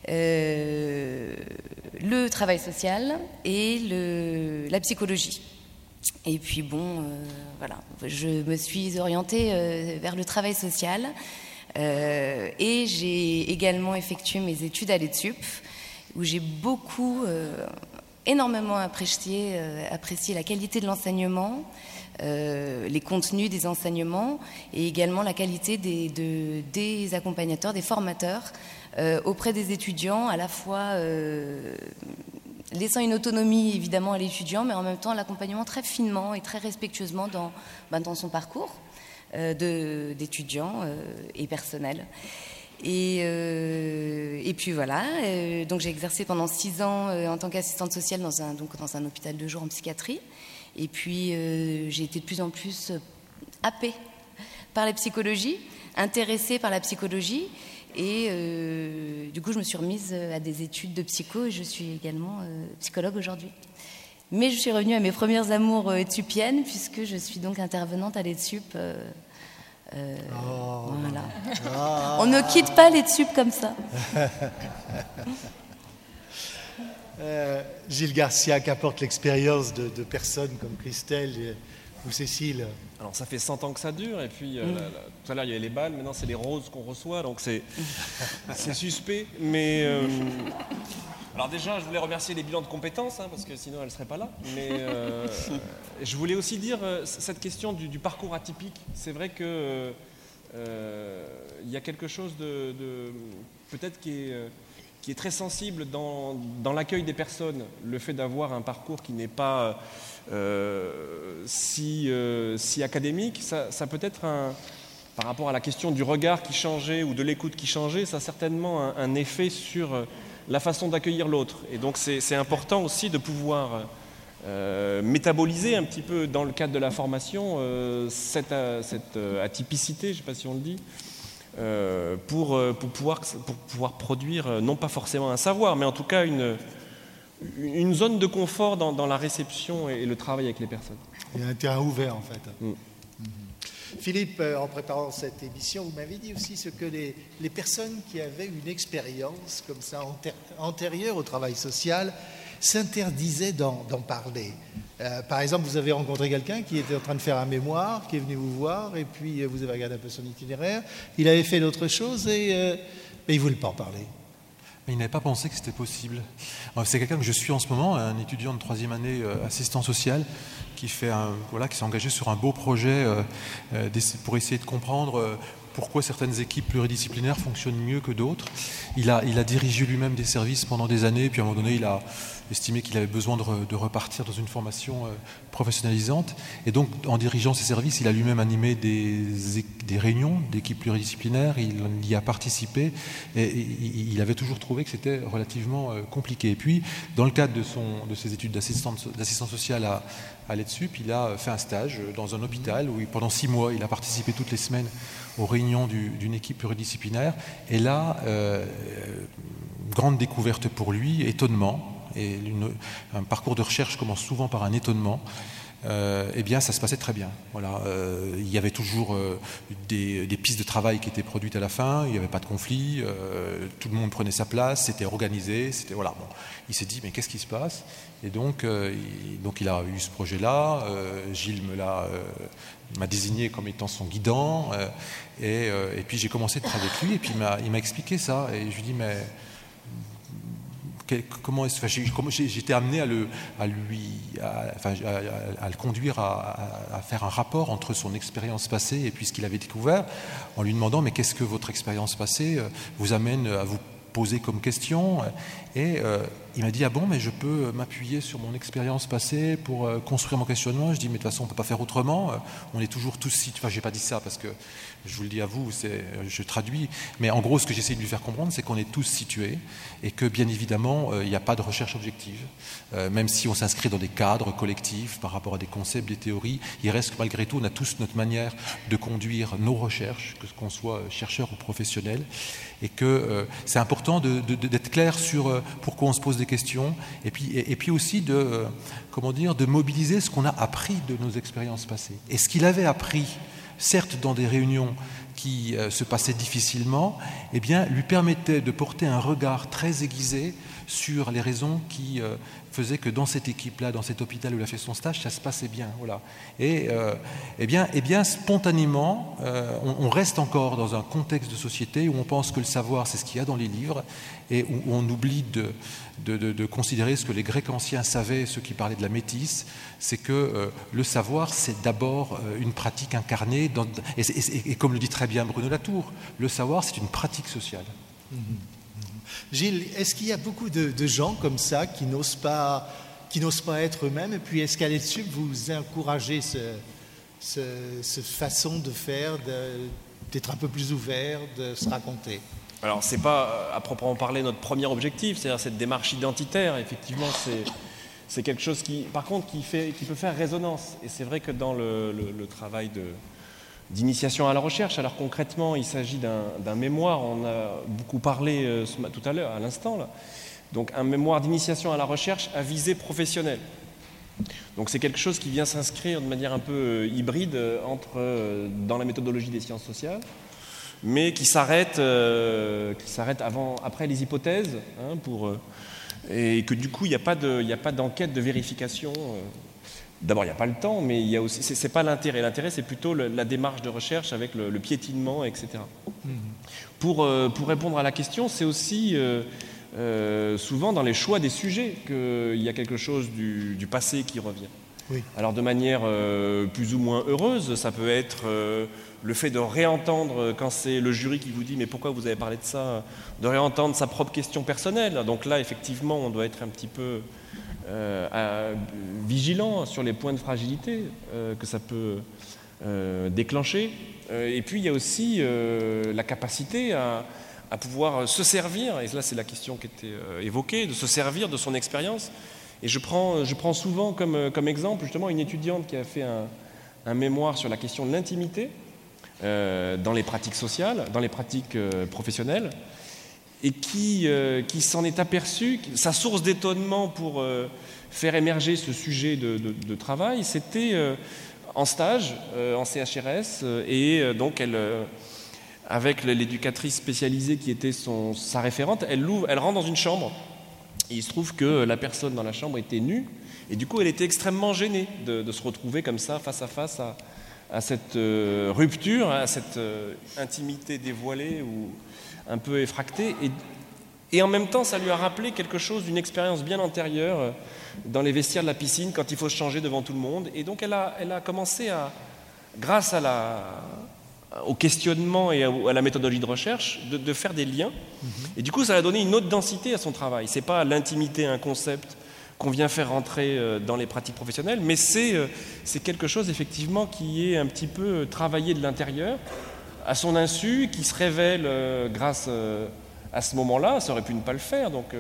S5: Le travail social et la psychologie. Et puis bon, euh, voilà, je me suis orientée euh, vers le travail social euh, et j'ai également effectué mes études à l'ETSUP où j'ai beaucoup, énormément apprécié, apprécié la qualité de l'enseignement, les contenus des enseignements et également la qualité des, de- des accompagnateurs, des formateurs auprès des étudiants, à la fois laissant une autonomie évidemment à l'étudiant, mais en même temps l'accompagnement très finement et très respectueusement dans, ben, dans son parcours euh, d'étudiant euh, et personnel. Et, euh, et puis voilà, euh, donc j'ai exercé pendant six ans en tant qu'assistante sociale dans un, donc dans un hôpital de jour en psychiatrie. Et puis j'ai été de plus en plus happée par la psychologie, intéressée par la psychologie. Et euh, du coup, je me suis remise euh, à des études de psycho et je suis également euh, psychologue aujourd'hui. Mais je suis revenue à mes premières amours étupiennes puisque je suis donc intervenante à l'ETSUP. euh, euh, voilà.
S6: Ah.
S5: On ne quitte pas l'ETSUP comme ça.
S6: Gilles Garcia, qu'apporte l'expérience de, de personnes comme Christelle et- ou Cécile
S8: Alors ça fait 100 ans que ça dure, et puis euh,
S6: Mm.
S8: tout à l'heure il y avait les balles, maintenant c'est les roses qu'on reçoit, donc c'est suspect. Mais euh, alors déjà, je voulais remercier les bilans de compétences, hein, parce que sinon elle ne serait pas là. Mais euh, je voulais aussi dire cette question du, du parcours atypique. C'est vrai que il y a quelque chose de, de- peut-être qui est qui est très sensible dans, dans l'accueil des personnes, le fait d'avoir un parcours qui n'est pas si, euh, si académique, ça, peut être un, par rapport à la question du regard qui changeait ou de l'écoute qui changeait, ça a certainement un, effet sur euh, la façon d'accueillir l'autre. Et donc c'est important aussi de pouvoir euh, métaboliser un petit peu dans le cadre de la formation euh, cette, euh, euh, atypicité, je ne sais pas si on le dit, euh, pour, euh, pouvoir, produire euh, non pas forcément un savoir, mais en tout cas une, une zone de confort dans, dans la réception et le travail avec les personnes.
S6: Il y a un terrain ouvert en fait.
S8: Mm.
S6: Mhm. Philippe, euh, en préparant cette émission, vous m'avez dit aussi ce que les, les personnes qui avaient une expérience comme ça anté- antérieure au travail social s'interdisaient d'en parler. Euh, par exemple, vous avez rencontré quelqu'un qui était en train de faire un mémoire, qui est venu vous voir, et puis euh, vous avez regardé un peu son itinéraire. Il avait fait d'autres choses, et, euh, mais il ne voulait pas en parler.
S7: Il n'avait pas pensé que c'était possible. Euh, C'est quelqu'un que je suis en ce moment, un étudiant de troisième année, euh, assistant social, qui fait un, voilà, qui s'est engagé sur un beau projet euh, pour essayer de comprendre pourquoi certaines équipes pluridisciplinaires fonctionnent mieux que d'autres. Il a, il a dirigé lui-même des services pendant des années, puis à un moment donné, il a estimé qu'il avait besoin de, re- de repartir dans une formation euh, professionnalisante. Et donc, en dirigeant ces services, il a lui-même animé des, réunions d'équipes pluridisciplinaires, il y a participé, et, il avait toujours trouvé que c'était relativement euh, compliqué. Et puis, dans le cadre de, ses études d'assistant d'assistant social à, à il a fait un stage dans un hôpital où, pendant six mois, il a participé toutes les semaines aux réunions réunion d'une équipe pluridisciplinaire. Et là, grande découverte pour lui, étonnement. Et un parcours de recherche commence souvent par un étonnement. Euh, eh bien, ça se passait très bien. Voilà, euh, il y avait toujours euh, des, pistes de travail qui étaient produites à la fin. Il n'y avait pas de conflit. tout le monde prenait sa place. C'était organisé. C'était voilà. Bon, il s'est dit mais qu'est-ce qui se passe? Et donc, il, donc il a eu ce projet-là. Gilles me l'a m'a désigné comme étant son guidant. Et, puis j'ai commencé à travailler avec lui. Et puis il m'a expliqué ça. Et je lui dis mais comment j'étais amené à le, à lui, à, le conduire à, faire un rapport entre son expérience passée et puis ce qu'il avait découvert, en lui demandant mais qu'est-ce que votre expérience passée euh, vous amène à vous poser comme question? Et euh, il m'a dit ah bon mais je peux m'appuyer sur mon expérience passée pour euh, construire mon questionnement? Je dis mais de toute façon on peut pas faire autrement. on est toujours tous enfin j'ai pas dit ça parce que je vous le dis à vous, je traduis, mais en gros, ce que j'essaie de lui faire comprendre, c'est qu'on est tous situés et que, bien évidemment, euh, il n'y a pas de recherche objective. Euh, même si on s'inscrit dans des cadres collectifs par rapport à des concepts, des théories, il reste que malgré tout, on a tous notre manière de conduire nos recherches, que ce qu'on soit chercheur ou professionnel, et que euh, c'est important d'être clair sur pourquoi on se pose des questions, et puis, et, puis aussi de, comment dire, de mobiliser ce qu'on a appris de nos expériences passées. Et ce qu'il avait appris certes dans des réunions qui euh, se passaient difficilement, eh lui permettait de porter un regard très aiguisé sur les raisons qui euh, faisaient que dans cette équipe-là, dans cet hôpital où il a fait son stage, ça se passait bien. Voilà. Et euh, eh bien, eh bien, spontanément, on, reste encore dans un contexte de société où on pense que le savoir, c'est ce qu'il y a dans les livres, et où on oublie de, considérer ce que les Grecs anciens savaient, ceux qui parlaient de la métisse, c'est que euh, le savoir, c'est d'abord euh, une pratique incarnée, et, comme le dit très bien Bruno Latour, le savoir, c'est une pratique sociale.
S6: Mmh, mmh, mmh. Gilles, est-ce qu'il y a beaucoup de, gens comme ça qui n'osent pas, qui n'osent pas être eux-mêmes Et puis, est-ce qu'à l'étude, vous encouragez cette façon de faire, d'être un peu plus ouvert, de se raconter
S8: alors, ce n'est pas à proprement parler notre premier objectif, c'est-à-dire cette démarche identitaire. Effectivement, c'est quelque chose qui, par contre, qui, peut faire résonance. Et c'est vrai que dans le, travail d'initiation à la recherche, alors concrètement, il s'agit d'un mémoire, on a beaucoup parlé euh, tout à l'heure, à l'instant, donc un mémoire d'initiation à la recherche à visée professionnelle. Donc c'est quelque chose qui vient s'inscrire de manière un peu euh, hybride euh, entre, dans la méthodologie des sciences sociales, mais qui s'arrête, avant, après les hypothèses, hein, pour, et que du coup il n'y a pas d'enquête de, vérification. Euh. D'abord, il n'y a pas le temps, mais il y a aussi, c'est, pas l'intérêt. L'intérêt, c'est plutôt la démarche de recherche avec le, piétinement, etc. Mmh. Pour, pour, répondre à la question, c'est aussi souvent dans les choix des sujets qu'il y a quelque chose du, du passé qui revient. Oui. Alors de manière plus ou moins heureuse, ça peut être le fait de réentendre, quand c'est le jury qui vous dit mais pourquoi vous avez parlé de ça, de réentendre sa propre question personnelle. Donc là, effectivement, on doit être un petit peu euh, vigilant sur les points de fragilité euh, que ça peut euh, déclencher. et puis, il y a aussi la capacité à, pouvoir se servir, et là c'est la question qui était évoquée, de se servir de son expérience. Et je prends, je prends souvent comme, comme, exemple justement une étudiante qui a fait un mémoire sur la question de l'intimité, dans les pratiques sociales, dans les pratiques professionnelles, et qui, euh, qui s'en est aperçu, sa source d'étonnement pour faire émerger ce sujet de, travail, c'était en stage, en CHRS, et donc elle avec l'éducatrice spécialisée qui était son, sa référente, elle, elle rentre dans une chambre. Et il se trouve que la personne dans la chambre était nue. Et du coup, elle était extrêmement gênée de, se retrouver comme ça, face à face, à, à cette euh, rupture, à cette euh, intimité dévoilée ou un peu effractée. Et, et, en même temps, ça lui a rappelé quelque chose d'une expérience bien antérieure euh, dans les vestiaires de la piscine quand il faut se changer devant tout le monde. Et donc elle a, elle a commencé à, grâce à la, au questionnement et à, la méthodologie de recherche, de, faire des liens. Mm-hmm. Et du coup, ça a donné une autre densité à son travail. Ce n'est pas l'intimité, un concept qu'on vient faire rentrer euh, dans les pratiques professionnelles, mais euh, c'est quelque chose effectivement qui est un petit peu travaillé de l'intérieur, à son insu, qui se révèle grâce à ce moment-là, ça aurait pu ne pas le faire. Donc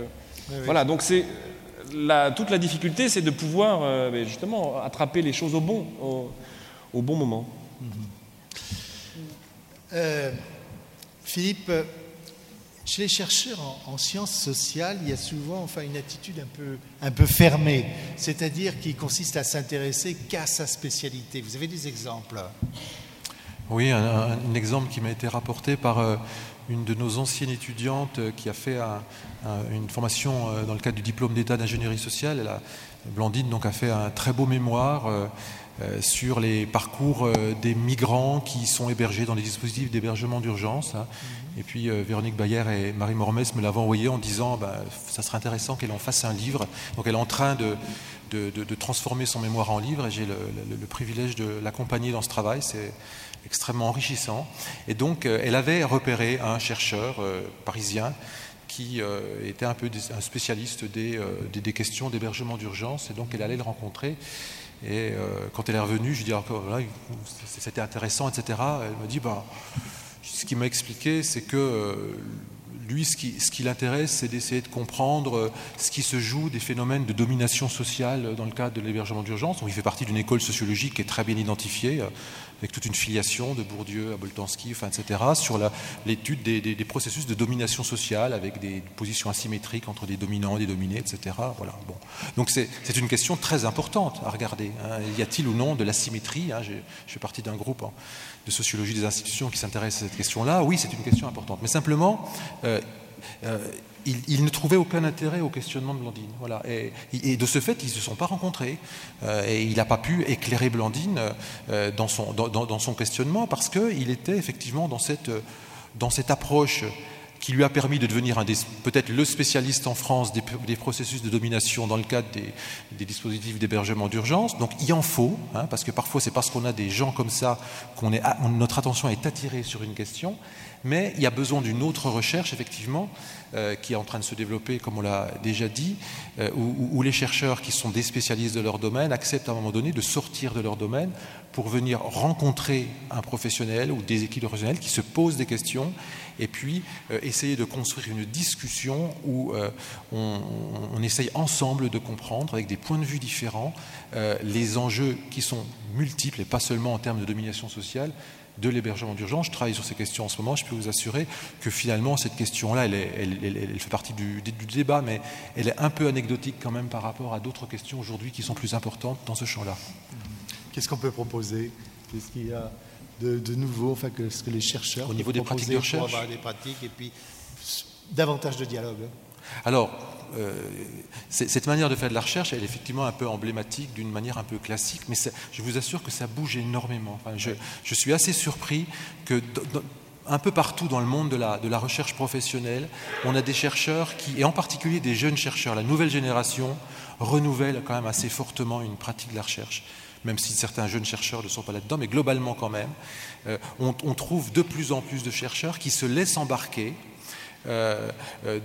S8: voilà, donc c'est toute la difficulté, c'est de pouvoir justement attraper les choses au bon, au, bon moment.
S6: Euh, Philippe, chez les chercheurs en, en, sciences sociales, il y a souvent enfin, une attitude un peu, un peu fermée, c'est-à-dire qui consiste à s'intéresser qu'à sa spécialité. Vous avez des exemples?
S7: Oui, un, un, exemple qui m'a été rapporté par euh, une de nos anciennes étudiantes euh, qui a fait un, une formation euh, dans le cadre du diplôme d'état d'ingénierie sociale. Elle a, Blandine donc, a fait un très beau mémoire sur les parcours des migrants qui sont hébergés dans les dispositifs d'hébergement d'urgence. Hein. Et puis Véronique Bayer et Marie Mormès me l'avaient envoyé en disant bah, ça serait intéressant qu'elle en fasse un livre. Donc elle est en train de, de, de, de transformer son mémoire en livre et j'ai le, le, le, privilège de l'accompagner dans ce travail. C'est extrêmement enrichissant. Et donc euh, elle avait repéré un chercheur euh, parisien qui euh, était un peu un spécialiste des, des, questions d'hébergement d'urgence et donc elle allait le rencontrer. Et quand elle est revenue, je lui dis encore, voilà, c'était intéressant, etc. Elle me dit, bah, ce qu'il m'a expliqué, c'est que lui, ce qui, ce qui l'intéresse, c'est d'essayer de comprendre ce qui se joue des phénomènes de domination sociale dans le cadre de l'hébergement d'urgence. Donc, il fait partie d'une école sociologique qui est très bien identifiée, avec toute une filiation de Bourdieu à Boltanski, enfin, etc., sur l'étude des, processus de domination sociale, avec des positions asymétriques entre des dominants et des dominés, etc. Voilà. Bon. Donc, c'est une question très importante à regarder. Hein. Y a-t-il ou non de l'asymétrie hein, Je fais partie d'un groupe hein, de sociologie des institutions qui s'intéresse à cette question-là. Oui, c'est une question importante. Mais simplement, euh, euh, il, ne trouvait aucun intérêt au questionnement de Blandine. Voilà. Et, de ce fait, ils ne se sont pas rencontrés. Euh, et il n'a pas pu éclairer Blandine euh, dans, son, dans, son, questionnement parce qu'il était effectivement dans cette, dans cette approche qui lui a permis de devenir peut-être le spécialiste en France des, processus de domination dans le cadre des, dispositifs d'hébergement d'urgence. Donc il en faut, hein, parce que parfois c'est parce qu'on a des gens comme ça qu'on est, notre attention est attirée sur une question, mais il y a besoin d'une autre recherche, effectivement, euh, qui est en train de se développer, comme on l'a déjà dit, euh, où, les chercheurs qui sont des spécialistes de leur domaine acceptent à un moment donné de sortir de leur domaine pour venir rencontrer un professionnel ou des équipes professionnelles qui se posent des questions et puis euh, essayer de construire une discussion où on, on, essaye ensemble de comprendre avec des points de vue différents les enjeux qui sont multiples et pas seulement en termes de domination sociale de l'hébergement d'urgence. Je travaille sur ces questions en ce moment. Je peux vous assurer que finalement, cette question-là, elle, elle, elle, elle, fait partie du, du, débat, mais elle est un peu anecdotique quand même par rapport à d'autres questions aujourd'hui qui sont plus importantes dans ce champ-là.
S6: Qu'est-ce qu'on peut proposer? Qu'est-ce qu'il y a de, de, nouveau, enfin, que ce que les chercheurs
S7: au niveau des pratiques de recherche,
S6: avoir des pratiques et puis davantage de dialogue.
S7: Alors, euh, cette manière de faire de la recherche, elle est effectivement un peu emblématique d'une manière un peu classique, mais je vous assure que ça bouge énormément. Enfin, je, suis assez surpris que un peu partout dans le monde de la, recherche professionnelle, on a des chercheurs qui, et en particulier des jeunes chercheurs, la nouvelle génération, renouvelle quand même assez fortement une pratique de la recherche même si certains jeunes chercheurs ne sont pas là-dedans, mais globalement quand même, euh, on, trouve de plus en plus de chercheurs qui se laissent embarquer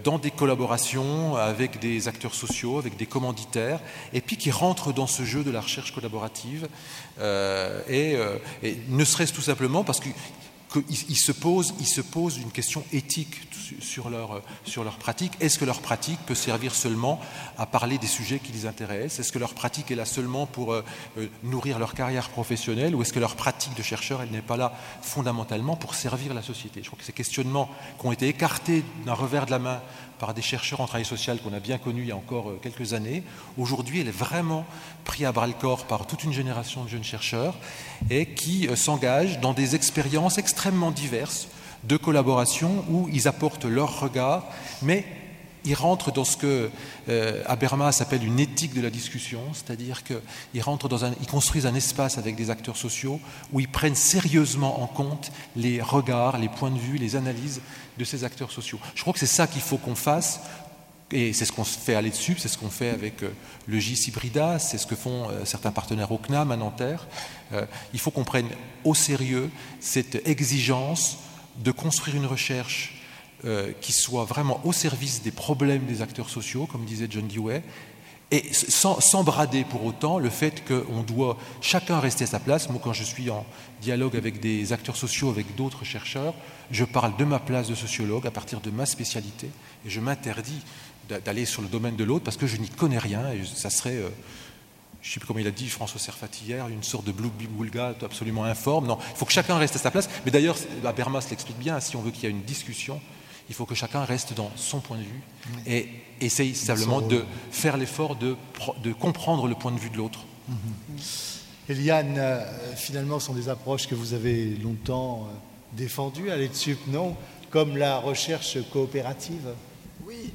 S7: dans des collaborations avec des acteurs sociaux, avec des commanditaires, et puis qui rentrent dans ce jeu de la recherche collaborative, euh, et, euh, et ne serait-ce tout simplement parce qu'ils il se, pose, il se pose une question éthique sur leur, sur leur pratique. Est-ce que leur pratique peut servir seulement à parler des sujets qui les intéressent? Est-ce que leur pratique est là seulement pour euh, nourrir leur carrière professionnelle Ou est-ce que leur pratique de chercheur, n'est pas là fondamentalement pour servir la société? Je crois que ces questionnements qui ont été écartés d'un revers de la main par des chercheurs en travail social qu'on a bien connus il y a encore quelques années, aujourd'hui, elle est vraiment prise à bras le corps par toute une génération de jeunes chercheurs et qui euh, s'engagent dans des expériences extrêmement diverses de collaboration où ils apportent leur regard, mais ils rentrent dans ce que euh, Habermas appelle une éthique de la discussion, c'est-à-dire qu'ils rentrent dans un, ils construisent un espace avec des acteurs sociaux où ils prennent sérieusement en compte les regards, les points de vue, les analyses de ces acteurs sociaux. Je crois que c'est ça qu'il faut qu'on fasse. Et c'est ce qu'on fait à l'EDSUP, c'est ce qu'on fait avec euh, le GIS Hybrida, c'est ce que font euh, certains partenaires au CNAM à Nanterre. Euh, il faut qu'on prenne au sérieux cette exigence de construire une recherche qui soit vraiment au service des problèmes des acteurs sociaux, comme disait John Dewey, et sans, sans, brader pour autant le fait qu'on doit chacun rester à sa place. Moi, quand je suis en dialogue avec des acteurs sociaux, avec d'autres chercheurs, je parle de ma place de sociologue à partir de ma spécialité, et je m'interdis d'aller sur le domaine de l'autre parce que je n'y connais rien, et ça serait... Euh, je ne sais plus comment il a dit, François Serfat hier, une sorte de blue boulga absolument informe. Non, il faut que chacun reste à sa place. Mais d'ailleurs, Bermas l'explique bien, si on veut qu'il y ait une discussion, il faut que chacun reste dans son point de vue et essaye simplement de faire l'effort de, de, comprendre le point de vue de l'autre.
S6: Mm-hmm. Eliane, euh, finalement, ce sont des approches que vous avez longtemps euh, défendues à l'ETSUP, non Comme la recherche coopérative
S9: Oui,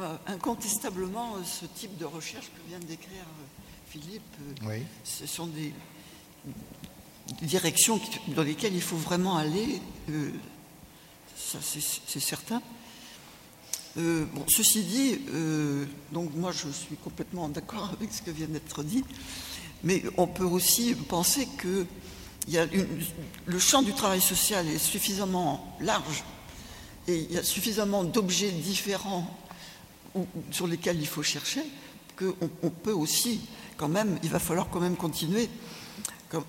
S9: euh, incontestablement, ce type de recherche que vient de décrire Philippe, ce sont des directions dans lesquelles il faut vraiment aller c'est certain. Euh, bon, ceci dit, euh, donc moi je suis complètement d'accord avec ce que vient d'être dit, mais on peut aussi penser que il y a le champ du travail social est suffisamment large et il y a suffisamment d'objets différents sur lesquels il faut chercher qu'on peut aussi, quand même, il va falloir quand même continuer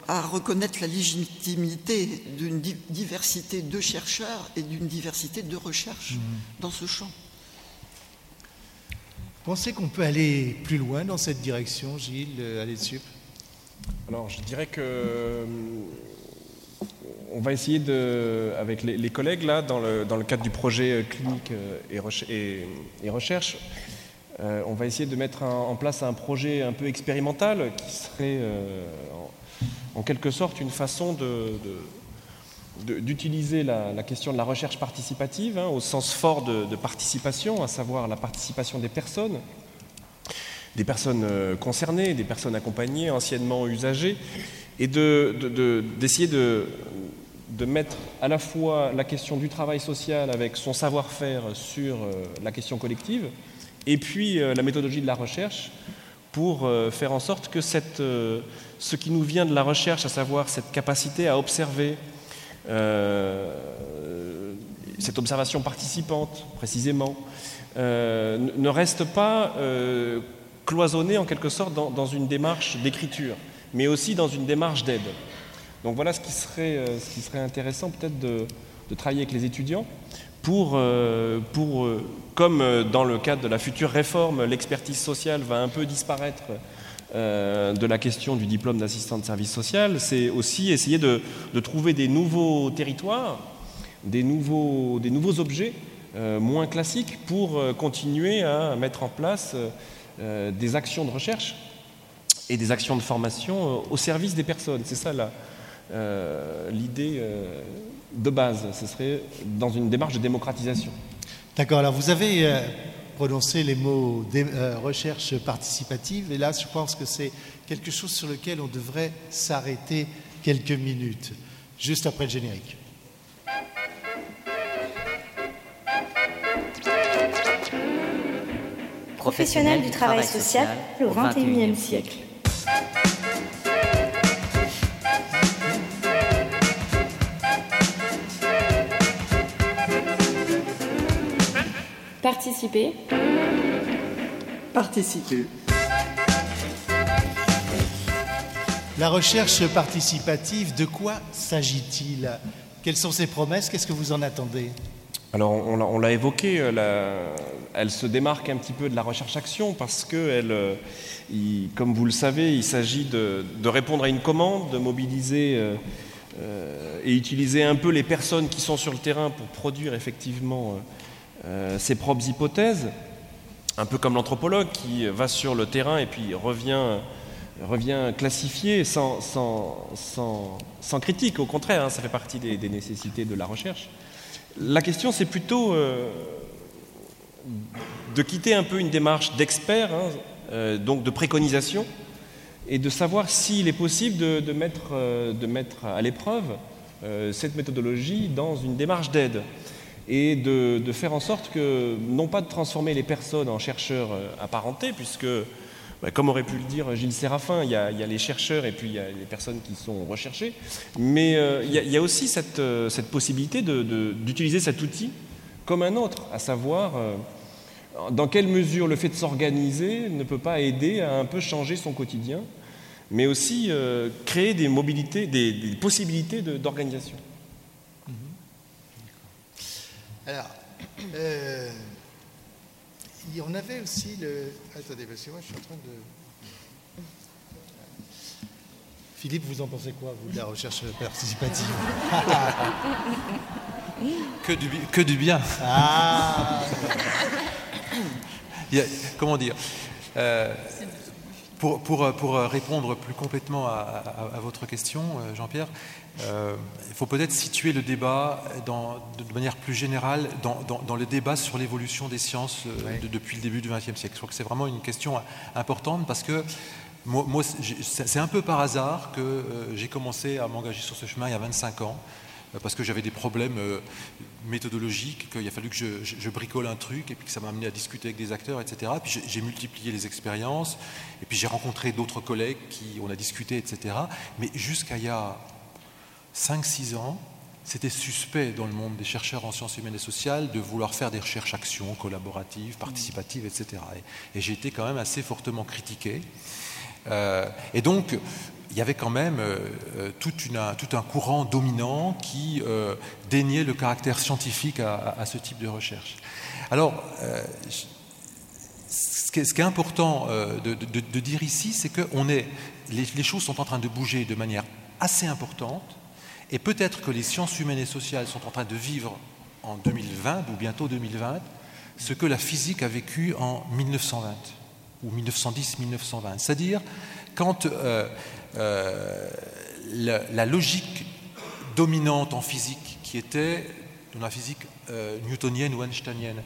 S9: à reconnaître la légitimité d'une diversité de chercheurs et d'une diversité de recherches mmh. dans ce champ.
S6: Pensez qu'on peut aller plus loin dans cette direction, Gilles, euh, à l'ETSUP
S8: Alors, je dirais que euh, on va essayer de, avec les, collègues là, dans le, cadre du projet euh, clinique et, et, recherche, on va essayer de mettre en place un projet un peu expérimental qui serait en quelque sorte une façon d'utiliser la, question de la recherche participative hein, au sens fort de, participation, à savoir la participation des personnes, des personnes euh, concernées, des personnes accompagnées, anciennement usagées, et d'essayer de, mettre à la fois la question du travail social avec son savoir-faire sur euh, la question collective, et puis euh, la méthodologie de la recherche pour faire en sorte que cette ce qui nous vient de la recherche, à savoir cette capacité à observer, cette observation participante précisément, ne reste pas cloisonnée en quelque sorte dans, une démarche d'écriture, mais aussi dans une démarche d'aide. Donc voilà ce qui serait, ce qui serait intéressant peut-être de, travailler avec les étudiants pour, pour, comme dans le cadre de la future réforme, l'expertise sociale va un peu disparaître euh, de la question du diplôme d'assistant de service social, c'est aussi essayer de, trouver des nouveaux territoires, des nouveaux, des nouveaux objets euh, moins classiques pour euh, continuer à mettre en place des actions de recherche et des actions de formation au service des personnes. C'est ça l'idée de base. Ce serait dans une démarche de démocratisation.
S6: D'accord. Alors vous avez prononcer les mots euh, recherche participative. Et là, je pense que c'est quelque chose sur lequel on devrait s'arrêter quelques minutes, juste après le générique.
S4: Professionnel du travail social au XXIe siècle.
S10: Participer.
S3: Participer.
S6: La recherche participative, de quoi s'agit-il? Quelles sont ses promesses? Qu'est-ce que vous en attendez?
S8: Alors, on l'a évoqué, euh, elle se démarque un petit peu de la recherche-action parce que, euh, comme vous le savez, il s'agit de, répondre à une commande, de mobiliser euh, et utiliser un peu les personnes qui sont sur le terrain pour produire effectivement ses propres hypothèses, un peu comme l'anthropologue qui va sur le terrain et puis revient, revient classifier sans, sans, critique, au contraire, hein, ça fait partie des, nécessités de la recherche. La question, c'est plutôt euh, de quitter un peu une démarche d'expert, hein, euh, donc de préconisation, et de savoir s'il est possible de, mettre, de mettre à l'épreuve cette méthodologie dans une démarche d'aide et de, faire en sorte que, non pas de transformer les personnes en chercheurs euh, apparentés, puisque, bah, comme aurait pu le dire Gilles Séraphin, il y, a, les chercheurs et puis il y a les personnes qui sont recherchées, mais euh, il, y a, aussi cette, euh, possibilité d'utiliser cet outil comme un autre, à savoir dans quelle mesure le fait de s'organiser ne peut pas aider à un peu changer son quotidien, mais aussi créer des mobilités, des possibilités d'organisation.
S6: Alors, euh, on avait aussi le. Attendez, parce que moi je suis en train de. Philippe, vous en pensez quoi, vous, de la recherche participative
S7: que, du, que du bien.
S6: Ah
S7: comment dire euh, pour, pour, pour, répondre plus complètement à, votre question, euh, Jean-Pierre, euh, il faut peut-être situer le débat dans, de manière plus générale dans, dans, le débat sur l'évolution des sciences depuis le début du XXe siècle. Je crois que c'est vraiment une question importante parce que moi, c'est un peu par hasard que j'ai commencé à m'engager sur ce chemin il y a 25 ans. Euh, parce que j'avais des problèmes euh, méthodologiques, qu'il a fallu que je, bricole un truc, et puis que ça m'a amené à discuter avec des acteurs, etc. Puis j'ai multiplié les expériences, et puis j'ai rencontré d'autres collègues qui, on a discuté, etc. Mais jusqu'à il y a 5-6 ans, c'était suspect dans le monde des chercheurs en sciences humaines et sociales de vouloir faire des recherches-actions collaboratives, participatives, etc. Et, j'ai été quand même assez fortement critiqué. Euh, et donc, il y avait quand même euh, euh, tout, un courant dominant qui déniait le caractère scientifique à, ce type de recherche. Alors, ce, qui est, important de, dire ici, c'est que est, les, choses sont en train de bouger de manière assez importante, et peut-être que les sciences humaines et sociales sont en train de vivre en 2020 ou bientôt 2020 ce que la physique a vécu en 1920 ou 1910-1920. C'est-à-dire quand euh, la, logique dominante en physique, qui était dans la physique euh, newtonienne ou einsteinienne,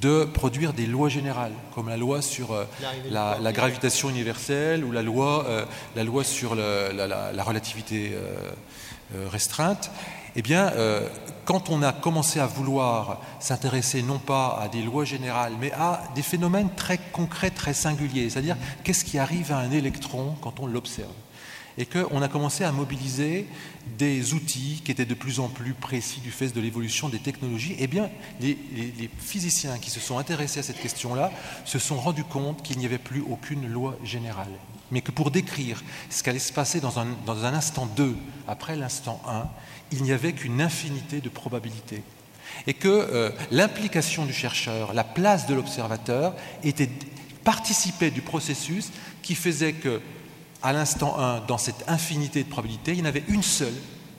S7: de produire des lois générales, comme la loi sur euh, la, gravitation universelle ou la loi, la loi sur la, relativité restreinte, eh bien, quand on a commencé à vouloir s'intéresser non pas à des lois générales, mais à des phénomènes très concrets, très singuliers, c'est-à-dire qu'est-ce qui arrive à un électron quand on l'observe? Et qu'on a commencé à mobiliser des outils qui étaient de plus en plus précis du fait de l'évolution des technologies, eh bien, les, physiciens qui se sont intéressés à cette question-là se sont rendus compte qu'il n'y avait plus aucune loi générale, mais que pour décrire ce qu'allait se passer dans un, instant 2 après l'instant 1, il n'y avait qu'une infinité de probabilités. Et que euh, l'implication du chercheur, la place de l'observateur, était participait du processus qui faisait que à l'instant 1, dans cette infinité de probabilités, il y en avait une seule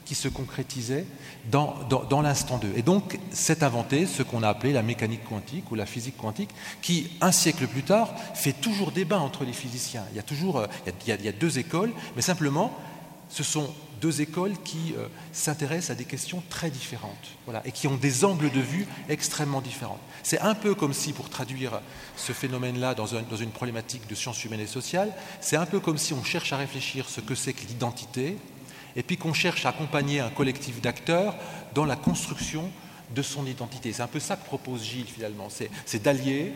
S7: qui se concrétisait dans, l'instant 2. Et donc, c'est inventé ce qu'on a appelé la mécanique quantique ou la physique quantique, qui, un siècle plus tard, fait toujours débat entre les physiciens. Il y a toujours euh, il y a deux écoles, mais simplement, ce sont deux écoles qui euh, s'intéressent à des questions très différentes voilà, et qui ont des angles de vue extrêmement différents. C'est un peu comme si, pour traduire ce phénomène-là dans, dans, une problématique de sciences humaines et sociales, c'est un peu comme si on cherche à réfléchir ce que c'est que l'identité et puis qu'on cherche à accompagner un collectif d'acteurs dans la construction de son identité. C'est un peu ça que propose Gilles finalement, c'est d'allier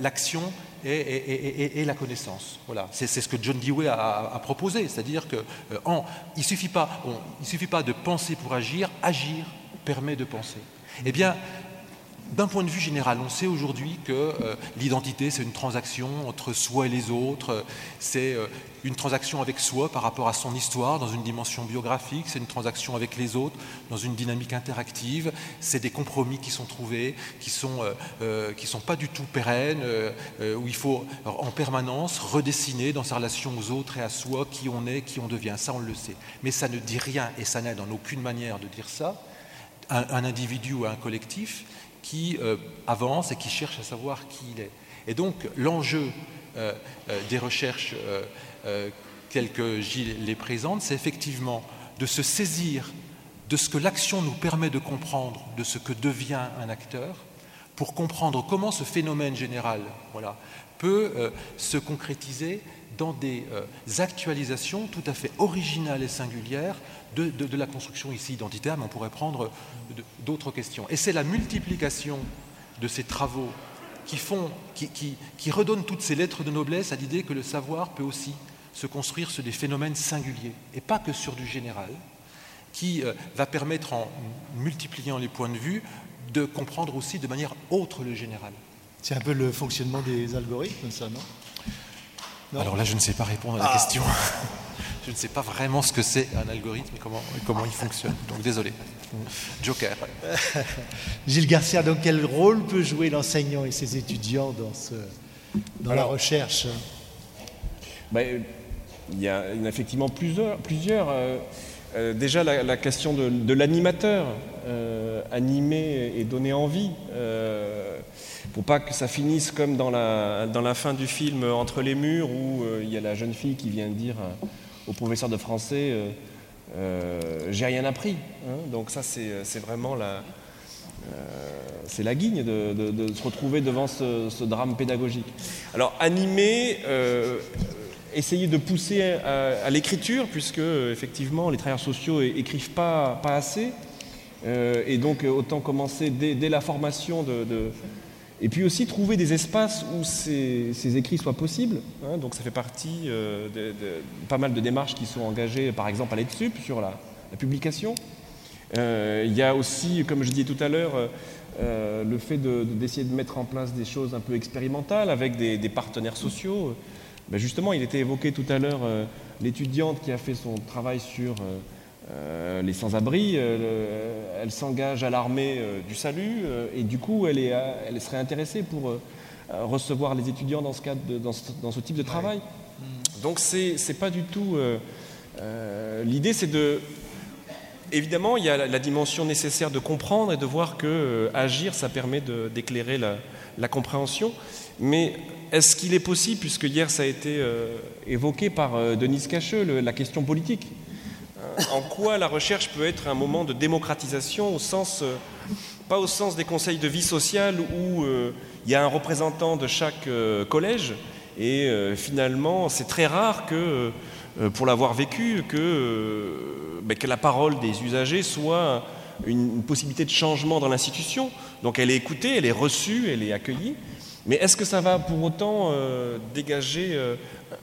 S7: l'action et, la connaissance. Voilà, c'est ce que John Dewey a, proposé, c'est-à-dire qu'il euh, il ne suffit, pas, suffit pas de penser pour agir, agir permet de penser. Eh bien, d'un point de vue général, on sait aujourd'hui que euh, l'identité, c'est une transaction entre soi et les autres, c'est euh, une transaction avec soi par rapport à son histoire dans une dimension biographique, c'est une transaction avec les autres dans une dynamique interactive, c'est des compromis qui sont trouvés, qui ne sont, euh, qui sont pas du tout pérennes, où il faut en permanence redessiner dans sa relation aux autres et à soi qui on est, qui on devient, ça on le sait. Mais ça ne dit rien, et ça n'aide en aucune manière de dire ça, un individu ou un collectif, qui euh, avance et qui cherche à savoir qui il est. Et donc l'enjeu euh, euh, des recherches telles que Gilles les présente, c'est effectivement de se saisir de ce que l'action nous permet de comprendre, de ce que devient un acteur, pour comprendre comment ce phénomène général voilà, peut se concrétiser dans des actualisations tout à fait originales et singulières de, la construction ici identitaire, mais on pourrait prendre d'autres questions. Et c'est la multiplication de ces travaux qui, font, qui, qui, redonnent toutes ces lettres de noblesse à l'idée que le savoir peut aussi se construire sur des phénomènes singuliers, et pas que sur du général, qui euh, va permettre, en multipliant les points de vue, de comprendre aussi de manière autre le général.
S6: C'est un peu le fonctionnement des algorithmes, ça, non,
S7: Alors là, je ne sais pas répondre à la ah. question. je ne sais pas vraiment ce que c'est un algorithme et comment, comment il fonctionne. Donc désolé. Joker.
S6: Gilles Garcia, donc quel rôle peut jouer l'enseignant et ses étudiants dans, ce, dans la recherche?
S8: ben, il y, a, effectivement plusieurs. plusieurs déjà la, question de, l'animateur, animer et donner envie. pour pas que ça finisse comme dans la, dans la fin du film Entre les murs où il y a la jeune fille qui vient dire au professeur de français J'ai rien appris. Hein. donc ça c'est vraiment la, c'est la guigne de, se retrouver devant ce, drame pédagogique. Alors animer, euh, essayer de pousser à, l'écriture, puisque effectivement les travailleurs sociaux écrivent pas, assez, euh, et donc autant commencer dès, la formation et puis aussi trouver des espaces où ces, écrits soient possibles. Hein. donc ça fait partie euh, de, pas mal de démarches qui sont engagées, par exemple à l'EDSUP sur la, publication. il y a aussi, comme je disais tout à l'heure, euh, le fait d'essayer de, mettre en place des choses un peu expérimentales avec des, partenaires sociaux. Ben justement, il était évoqué tout à l'heure euh, l'étudiante qui a fait son travail sur euh, les sans-abri. elle s'engage à l'armée du salut et du coup, elle, est, elle serait intéressée pour recevoir les étudiants dans ce, cadre dans, ce, type de travail. Donc, c'est pas du tout. L'idée, c'est de évidemment, il y a la, dimension nécessaire de comprendre et de voir que euh, agir, ça permet d'éclairer la, compréhension. Mais est-ce qu'il est possible, puisque hier ça a été euh, évoqué par euh, Denise Cacheux, la question politique, en quoi la recherche peut être un moment de démocratisation au sens, pas au sens des conseils de vie sociale où il y a un représentant de chaque collège et finalement c'est très rare que euh, pour l'avoir vécu, euh, ben, que, la parole des usagers soit une, possibilité de changement dans l'institution. Donc elle est écoutée, elle est reçue, elle est accueillie. Mais est-ce que ça va pour autant euh, dégager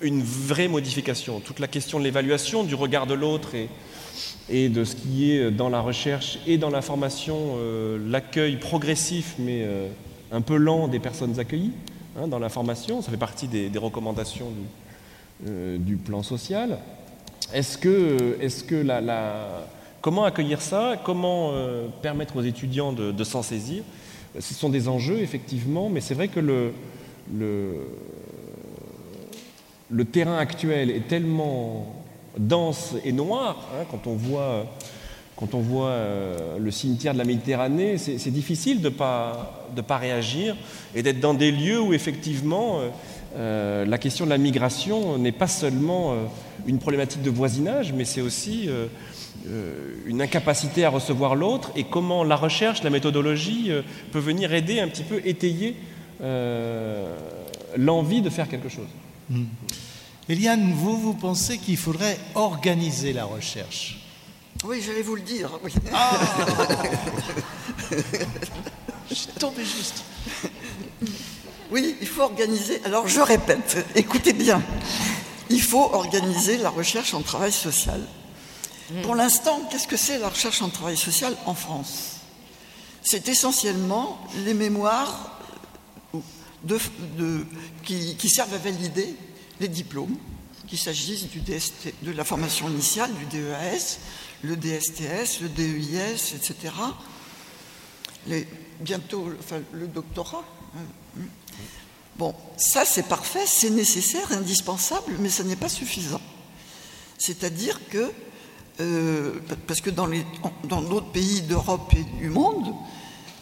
S8: une vraie modification? Toute la question de l'évaluation, du regard de l'autre et, de ce qui est dans la recherche et dans la formation, l'accueil progressif mais un peu lent des personnes accueillies hein, dans la formation, ça fait partie des, recommandations du, euh, plan social. Est-ce que, comment accueillir ça? Comment euh, permettre aux étudiants de, s'en saisir? Ce sont des enjeux, effectivement, mais c'est vrai que le, terrain actuel est tellement dense et noir, hein, quand on voit, quand on voit euh, le cimetière de la Méditerranée, c'est difficile de ne pas, réagir et d'être dans des lieux où effectivement euh, la question de la migration n'est pas seulement euh, une problématique de voisinage, mais c'est aussi euh, une incapacité à recevoir l'autre et comment la recherche, la méthodologie peut venir aider un petit peu étayer l'envie de faire quelque chose.
S6: Hmm. Eliane, vous, vous pensez qu'il faudrait organiser la recherche?
S9: Oui, j'allais vous le dire.
S6: Ah Je suis tombé juste.
S9: Oui, il faut organiser. Alors je répète, écoutez bien. Il faut organiser la recherche en travail social. Pour l'instant, qu'est-ce que c'est la recherche en travail social en France? C'est essentiellement les mémoires qui, servent à valider les diplômes, qu'il s'agisse de la formation initiale, du DEAS, le DSTS, le DEIS, etc. bientôt, le doctorat. Bon, ça c'est parfait, c'est nécessaire, indispensable, mais ce n'est pas suffisant. C'est-à-dire que, euh, parce que dans, d'autres pays d'Europe et du monde,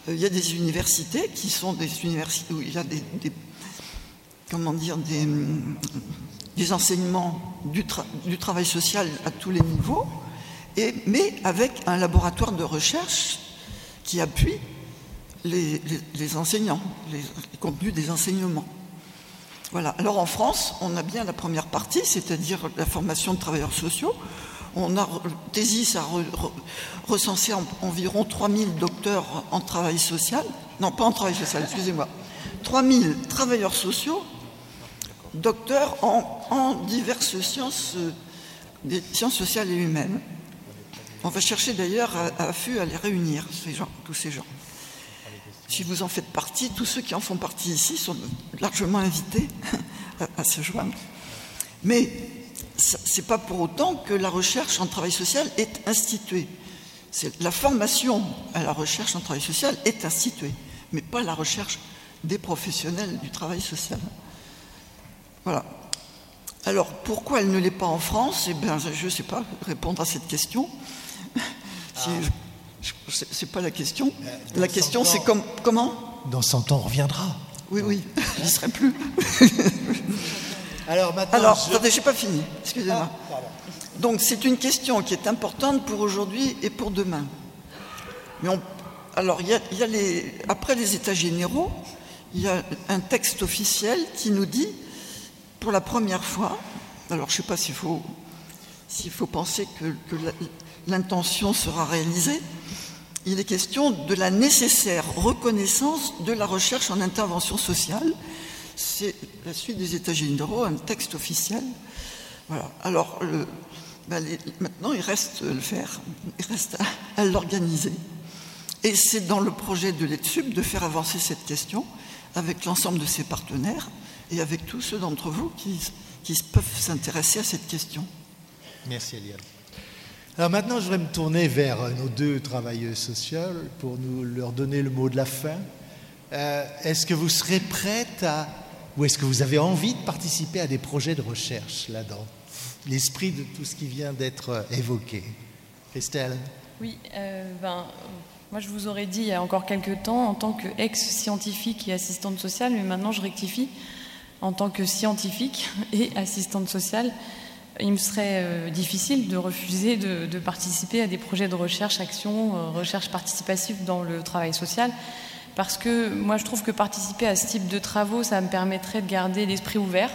S9: euh, il y a des universités qui sont des universités où il y a des, comment dire, des, enseignements du, travail social à tous les niveaux, mais avec un laboratoire de recherche qui appuie les, enseignants, les, contenus des enseignements. Voilà. Alors en France, on a bien la première partie, c'est-à-dire la formation de travailleurs sociaux. On a, Thésis a recensé environ 3000 docteurs en travail social. Non, pas en travail social, excusez-moi. 3000 travailleurs sociaux, docteurs en, diverses sciences, des sciences sociales et humaines. On va chercher d'ailleurs à, à, à les réunir, ces gens, tous ces gens. Si vous en faites partie, tous ceux qui en font partie ici sont largement invités à, se joindre. Mais ce n'est pas pour autant que la recherche en travail social est instituée. la formation à la recherche en travail social est instituée, mais pas la recherche des professionnels du travail social. Voilà. Alors, pourquoi elle ne l'est pas en France? Eh bien, je ne sais pas répondre à cette question. Je- C'est pas la question.
S6: dans
S9: La question,
S6: 100
S9: c'est comment?
S6: Dans 100 ans, on reviendra.
S9: Oui, oui, j'y serai plus.
S6: Alors maintenant,
S9: Alors,
S6: je-
S9: attendez, j'ai pas fini. Excusez-moi.
S6: Ah.
S9: Donc, c'est une question qui est importante pour aujourd'hui et pour demain. Mais on- alors, il y a, il y a les, après les États généraux, il y a un texte officiel qui nous dit, pour la première fois, alors je ne sais pas s'il faut, s'il faut penser que, l'intention sera réalisée, il est question de la nécessaire reconnaissance de la recherche en intervention sociale. C'est la suite des États généraux, un texte officiel. Voilà. Alors, le- ben, maintenant, il reste le faire, il reste à, l'organiser. Et c'est dans le projet de l'ETSUB de faire avancer cette question avec l'ensemble de ses partenaires et avec tous ceux d'entre vous qui, peuvent s'intéresser à cette question.
S6: Merci Eliane. Alors maintenant, je voudrais me tourner vers euh, nos deux travailleuses sociales pour nous leur donner le mot de la fin. Euh, est-ce que vous serez prête à, ou est-ce que vous avez envie de participer à des projets de recherche là-dedans? L'esprit de tout ce qui vient d'être euh, évoqué. Christelle?
S1: Oui, euh, ben, moi je vous aurais dit il y a encore quelques temps en tant qu'ex-scientifique et assistante sociale, mais maintenant je rectifie en tant que scientifique et assistante sociale. Il me serait euh, difficile de refuser de, participer à des projets de recherche, action, recherche participative dans le travail social, parce que moi je trouve que participer à ce type de travaux, ça me permettrait de garder l'esprit ouvert,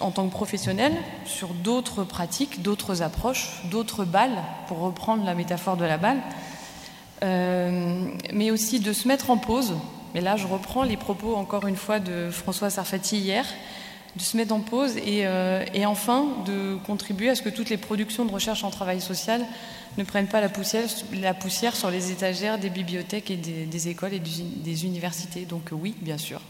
S1: en tant que professionnel sur d'autres pratiques, d'autres approches, d'autres balles, pour reprendre la métaphore de la balle, Euh, mais aussi de se mettre en pause. Mais là, je reprends les propos encore une fois de François Sarfati hier, de se mettre en pause et, euh, et enfin de contribuer à ce que toutes les productions de recherche en travail social ne prennent pas la poussière, la poussière sur les étagères des bibliothèques et des, des écoles et des, des universités. Donc euh, oui, bien sûr,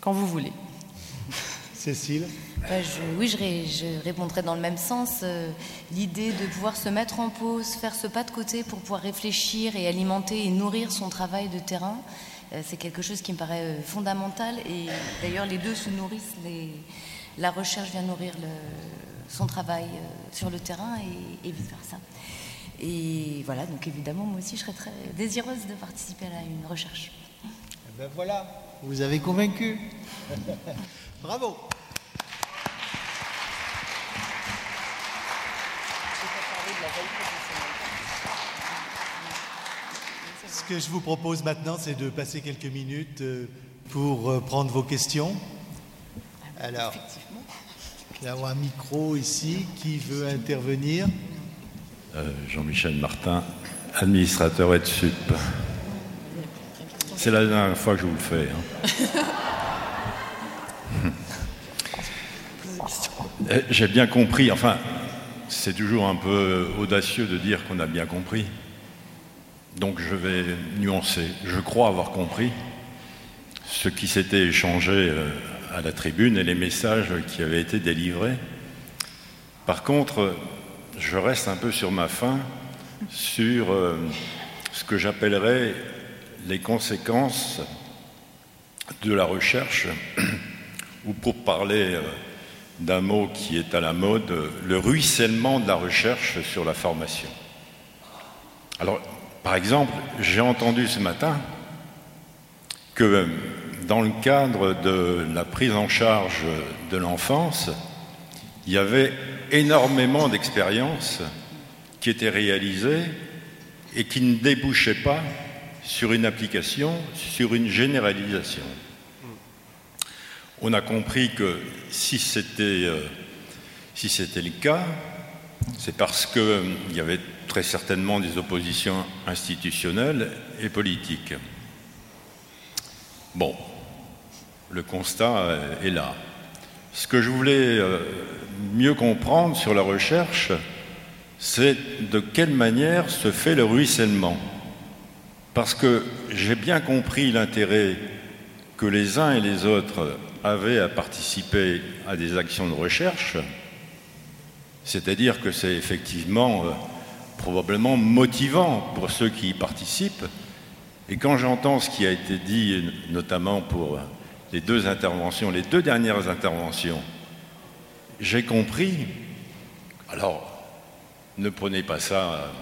S1: quand vous voulez.
S6: Cécile
S5: Bah, je- oui, je, ré- je répondrai dans le même sens. Euh, L'idée de pouvoir se mettre en pause, faire ce pas de côté pour pouvoir réfléchir et alimenter et nourrir son travail de terrain, euh, c'est quelque chose qui me paraît euh, fondamental. Et d'ailleurs, les deux se nourrissent. Les- la recherche vient nourrir le- son travail euh, sur le terrain et, et vice-versa. Et voilà, donc évidemment, moi aussi, je serais très désireuse de participer à une recherche.
S6: Eh ben voilà, vous avez convaincu. Bravo. Que je vous propose maintenant, c'est de passer quelques minutes euh, pour euh, prendre vos questions. Alors, nous avons un micro ici. Qui veut intervenir
S11: Euh, Jean-Michel Martin, administrateur EdSup. C'est la dernière fois que je vous le fais. hein. J'ai bien compris, enfin, c'est toujours un peu audacieux de dire qu'on a bien compris. Donc je vais nuancer. Je crois avoir compris ce qui s'était échangé euh, à la tribune et les messages qui avaient été délivrés. Par contre, je reste un peu sur ma faim sur euh, ce que j'appellerais les conséquences de la recherche, ou pour parler euh, d'un mot qui est à la mode, le ruissellement de la recherche sur la formation. Alors, par exemple, j'ai entendu ce matin que euh, dans le cadre de la prise en charge de l'enfance, il y avait énormément d'expériences qui étaient réalisées et qui ne débouchaient pas sur une application, sur une généralisation. On a compris que si c'était euh, si c'était le cas, c'est parce qu'il y avait très certainement des oppositions institutionnelles et politiques. Bon, le constat euh, est là. Ce que je voulais euh, mieux comprendre sur la recherche, c'est de quelle manière se fait le ruissellement. Parce que j'ai bien compris l'intérêt que les uns et les autres avaient à participer à des actions de recherche, c'est-à-dire que c'est effectivement euh, probablement motivant pour ceux qui y participent. Et quand j'entends ce qui a été dit, notamment pour les deux interventions, les deux dernières interventions, j'ai compris, alors ne prenez pas ça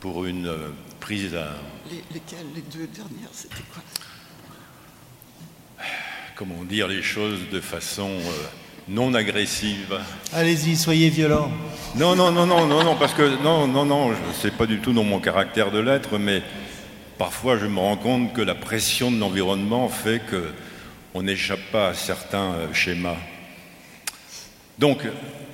S11: pour une prise à...
S9: Les, lesquelles Les deux dernières, c'était quoi?
S11: Comment dire les choses de façon euh, non agressive
S6: Allez-y, soyez violent.
S11: Non, non, non, non, non, non, parce que non, non, non, c'est pas du tout dans mon caractère de l'être, mais parfois je me rends compte que la pression de l'environnement fait que on n'échappe pas à certains euh, schémas. Donc,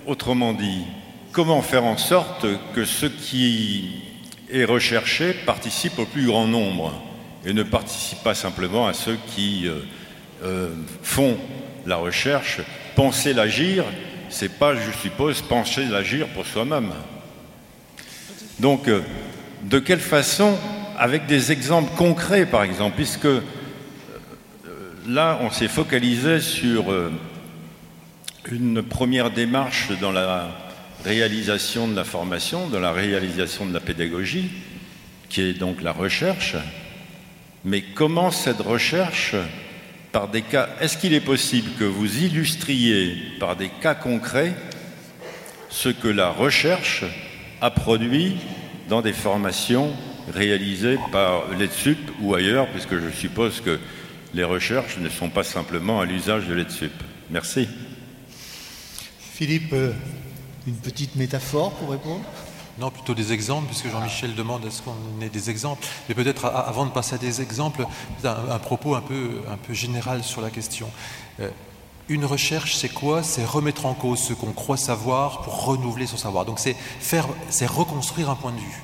S11: autrement dit, comment faire en sorte que ce qui est recherché participe au plus grand nombre et ne participe pas simplement à ceux qui euh, euh, font la recherche. Penser l'agir, c'est pas, je suppose, penser l'agir pour soi-même. Donc, euh, de quelle façon, avec des exemples concrets, par exemple, puisque là, on s'est focalisé sur une première démarche dans la réalisation de la formation, dans la réalisation de la pédagogie, qui est donc la recherche. Mais comment cette recherche, est-ce qu'il est possible que vous illustriez par des cas concrets ce que la recherche a produit dans des formations réalisées par l'EDSUP ou ailleurs, puisque je suppose que les recherches ne sont pas simplement à l'usage de l'EDSUP. Merci.
S6: Philippe, euh, une petite métaphore pour répondre?
S7: Non, plutôt des exemples, puisque Jean-Michel demande à ce qu'on ait des exemples. Mais peut-être avant de passer à des exemples, un, propos un peu, général sur la question. Euh, une recherche, c'est quoi? C'est remettre en cause ce qu'on croit savoir pour renouveler son savoir. Donc c'est faire, c'est reconstruire un point de vue.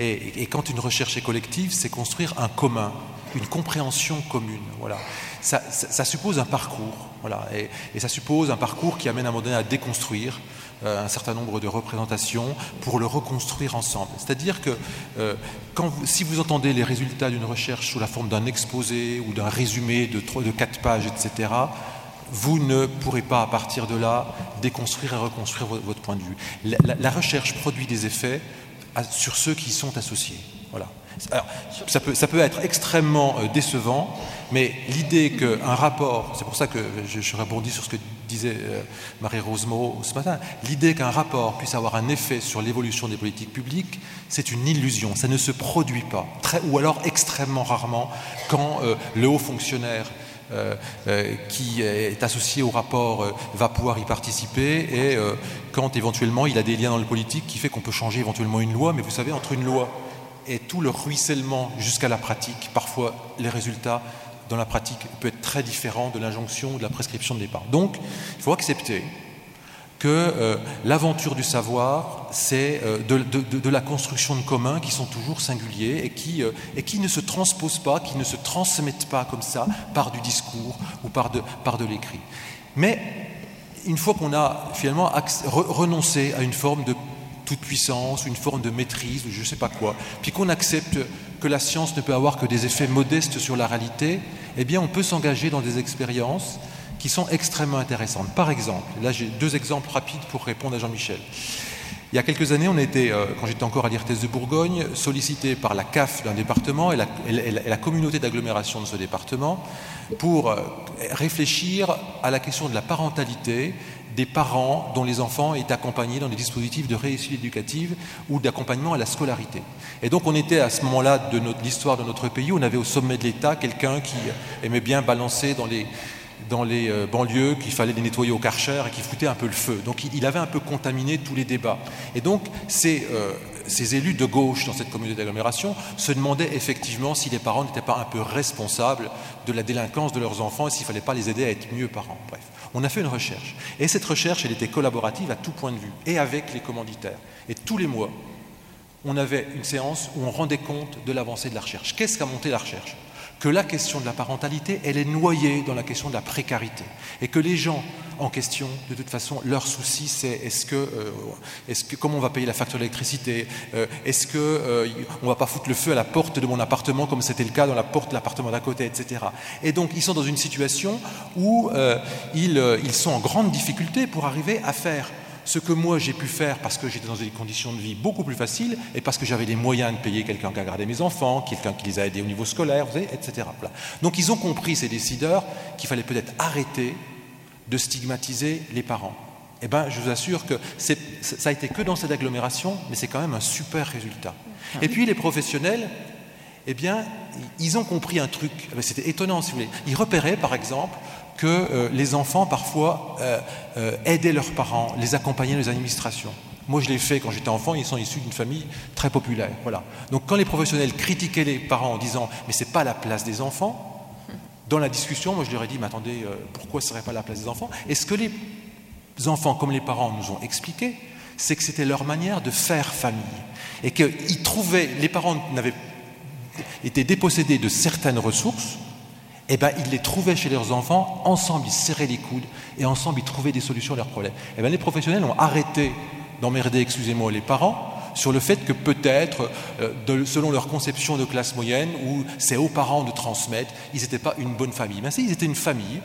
S7: Et, quand une recherche est collective, c'est construire un commun, une compréhension commune. Voilà. Ça, suppose un parcours. Voilà. Et, et, ça suppose un parcours qui amène à un moment donné à déconstruire, un certain nombre de représentations pour le reconstruire ensemble. C'est-à-dire que euh, si vous entendez les résultats d'une recherche sous la forme d'un exposé ou d'un résumé de, de quatre pages, etc., vous ne pourrez pas, à partir de là, déconstruire et reconstruire votre, point de vue. La, recherche produit des effets sur ceux qui y sont associés. Voilà. Alors, ça, peut, ça peut être extrêmement euh, décevant, mais l'idée qu'un rapport, c'est pour ça que je, je, rebondis sur ce que disait euh, Marie-Rose ce matin, l'idée qu'un rapport puisse avoir un effet sur l'évolution des politiques publiques, c'est une illusion, ça ne se produit pas, ou alors extrêmement rarement, quand euh, le haut fonctionnaire qui est associé au rapport va pouvoir y participer et quand éventuellement il a des liens dans le politique qui fait qu'on peut changer éventuellement une loi, mais vous savez, entre une loi et tout le ruissellement jusqu'à la pratique, parfois les résultats dans la pratique peuvent être très différents de l'injonction ou de la prescription de départ. Donc, il faut accepter que euh, l'aventure du savoir, c'est euh, de, la construction de communs qui sont toujours singuliers et qui, euh, et qui ne se transposent pas, qui ne se transmettent pas comme ça par du discours ou par de, par de l'écrit. Mais une fois qu'on a finalement renoncé à une forme de toute puissance, une forme de maîtrise, ou je ne sais pas quoi, puis qu'on accepte que la science ne peut avoir que des effets modestes sur la réalité, eh bien on peut s'engager dans des expériences qui sont extrêmement intéressantes. Par exemple, là j'ai deux exemples rapides pour répondre à Jean-Michel. Il y a quelques années, on était, euh, quand j'étais encore à l'IRTS de Bourgogne, sollicité par la CAF d'un département et la communauté d'agglomération de ce département pour euh, réfléchir à la question de la parentalité des parents dont les enfants étaient accompagnés dans des dispositifs de réussite éducative ou d'accompagnement à la scolarité. Et donc on était à ce moment-là de l'histoire de notre pays, on avait au sommet de l'État quelqu'un qui aimait bien balancer dans les, euh, banlieues qu'il fallait les nettoyer au karcher et qui foutait un peu le feu. Donc il, avait un peu contaminé tous les débats. Et donc ces, euh, ces élus de gauche dans cette communauté d'agglomération se demandaient effectivement si les parents n'étaient pas un peu responsables de la délinquance de leurs enfants et s'il ne fallait pas les aider à être mieux parents. Bref on a fait une recherche. Et cette recherche, elle était collaborative à tout point de vue, et avec les commanditaires. Et tous les mois, on avait une séance où on rendait compte de l'avancée de la recherche. Qu'est-ce qu'a monté la recherche? Que la question de la parentalité, elle est noyée dans la question de la précarité. Et que les gens en question, de toute façon, leur souci, c'est est-ce que, euh, que, comment on va payer la facture d'électricité euh, Est-ce que euh, on va pas foutre le feu à la porte de mon appartement comme c'était le cas dans la porte de l'appartement d'à côté, etc. Et donc, ils sont dans une situation où ils sont en grande difficulté pour arriver à faire ce que moi j'ai pu faire parce que j'étais dans des conditions de vie beaucoup plus faciles et parce que j'avais les moyens de payer quelqu'un qui a gardé mes enfants, quelqu'un qui les a aidés au niveau scolaire, etc. Donc ils ont compris, ces décideurs, qu'il fallait peut-être arrêter de stigmatiser les parents eh ben, je vous assure que ça a été que dans cette agglomération, mais c'est quand même un super résultat. Et puis les professionnels, eh bien, ils ont compris un truc. Eh ben, C'était étonnant, si vous voulez. Ils repéraient, par exemple, que euh, les enfants, parfois, euh, euh, aidaient leurs parents, les accompagnaient dans les administrations. Moi, je l'ai fait quand j'étais enfant. Ils sont issus d'une famille très populaire. Voilà. Donc, quand les professionnels critiquaient les parents en disant « mais c'est pas la place des enfants », dans la discussion, moi, je leur ai dit « mais attendez, pourquoi ce serait pas la place des enfants ?» Et ce que les enfants, comme les parents, nous ont expliqué, c'est que c'était leur manière de faire famille. Et qu'ils trouvaient, les parents n'avaient étaient dépossédés de certaines ressources, eh ben, ils les trouvaient chez leurs enfants, ensemble ils serraient les coudes et ensemble ils trouvaient des solutions à leurs problèmes. Eh ben, les professionnels ont arrêté d'emmerder, excusez-moi, les parents sur le fait que peut-être, euh, selon leur conception de classe moyenne, ou c'est aux parents de transmettre, ils n'étaient pas une bonne famille. Mais si, ils étaient une famille,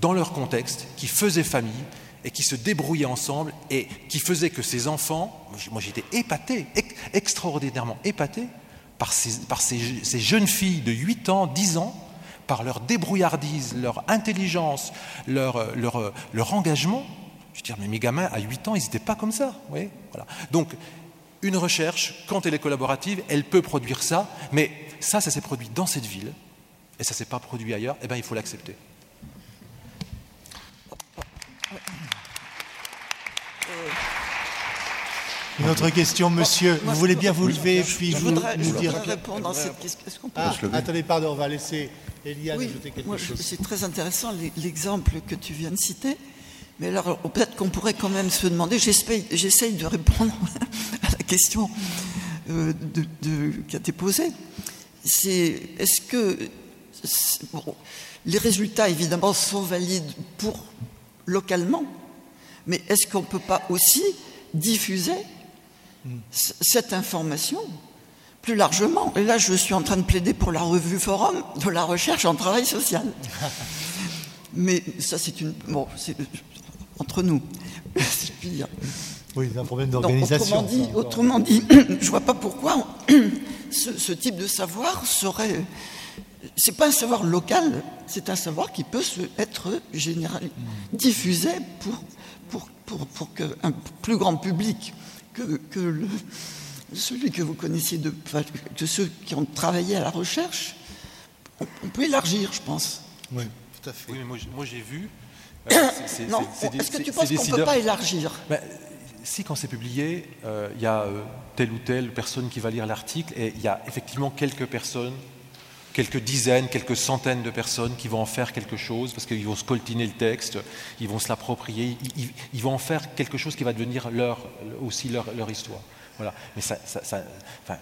S7: dans leur contexte, qui faisait famille et qui se débrouillait ensemble et qui faisait que ces enfants, moi, j'étais épaté, ex- extraordinairement épaté par, ces, par ces, ces jeunes filles de 8 ans, 10 ans, par leur débrouillardise, leur intelligence, leur, euh, leur, euh, leur engagement. Je veux dire, mais mes gamins à 8 ans, ils n'étaient pas comme ça. vous voyez voilà. Donc, une recherche, quand elle est collaborative, elle peut produire ça, mais ça, ça s'est produit dans cette ville, et ça ne s'est pas produit ailleurs, et bien il faut l'accepter.
S6: Une autre question, monsieur.
S9: Moi,
S6: vous voulez bien vous lever
S9: je-
S6: puis
S9: je
S6: vous
S9: voudrais,
S6: nous
S9: je
S6: dire.
S9: voudrais répondre à cette question. Est-ce qu'on peut
S6: Ah, attendez, pardon, on va laisser Eliane
S9: Oui,
S6: ajouter quelque
S9: moi, je-
S6: chose.
S9: c'est très intéressant l'e- l'exemple que tu viens de citer. Mais alors, peut-être qu'on pourrait quand même se demander, j'essaye de répondre à la question euh, de- de- qui a été posée. C'est est-ce que bon, les résultats, évidemment, sont valides pour localement, mais est-ce qu'on ne peut pas aussi diffuser c- cette information plus largement. Et là, je suis en train de plaider pour la revue Forum de la recherche en travail social. Mais ça, c'est une. Bon, c'est entre nous. si je puis dire.
S6: Oui, c'est un problème d'organisation.
S9: autrement, dit, autrement dit, je vois pas pourquoi ce, ce type de savoir serait. C'est pas un savoir local, c'est un savoir qui peut se, être général,
S6: Hmm.
S9: diffusé pour, pour, pour, pour qu'un plus grand public que, que le- celui que vous connaissiez de, ceux qui ont travaillé à la recherche. On, on peut élargir, je pense.
S6: Oui, tout à fait.
S7: Oui, mais moi, j'ai- vu. euh,
S9: Non, est-ce que tu penses qu'on ne peut pas élargir?
S7: Ben, si, quand c'est publié, euh, il y a euh, telle ou telle personne qui va lire l'article et il y a effectivement quelques personnes, quelques dizaines, quelques centaines de personnes qui vont en faire quelque chose parce qu'ils vont scoltiner le texte, ils vont se l'approprier, ils, ils- ils vont en faire quelque chose qui va devenir leur, aussi leur, leur histoire. Voilà. Mais ça, ça- ça- enfin,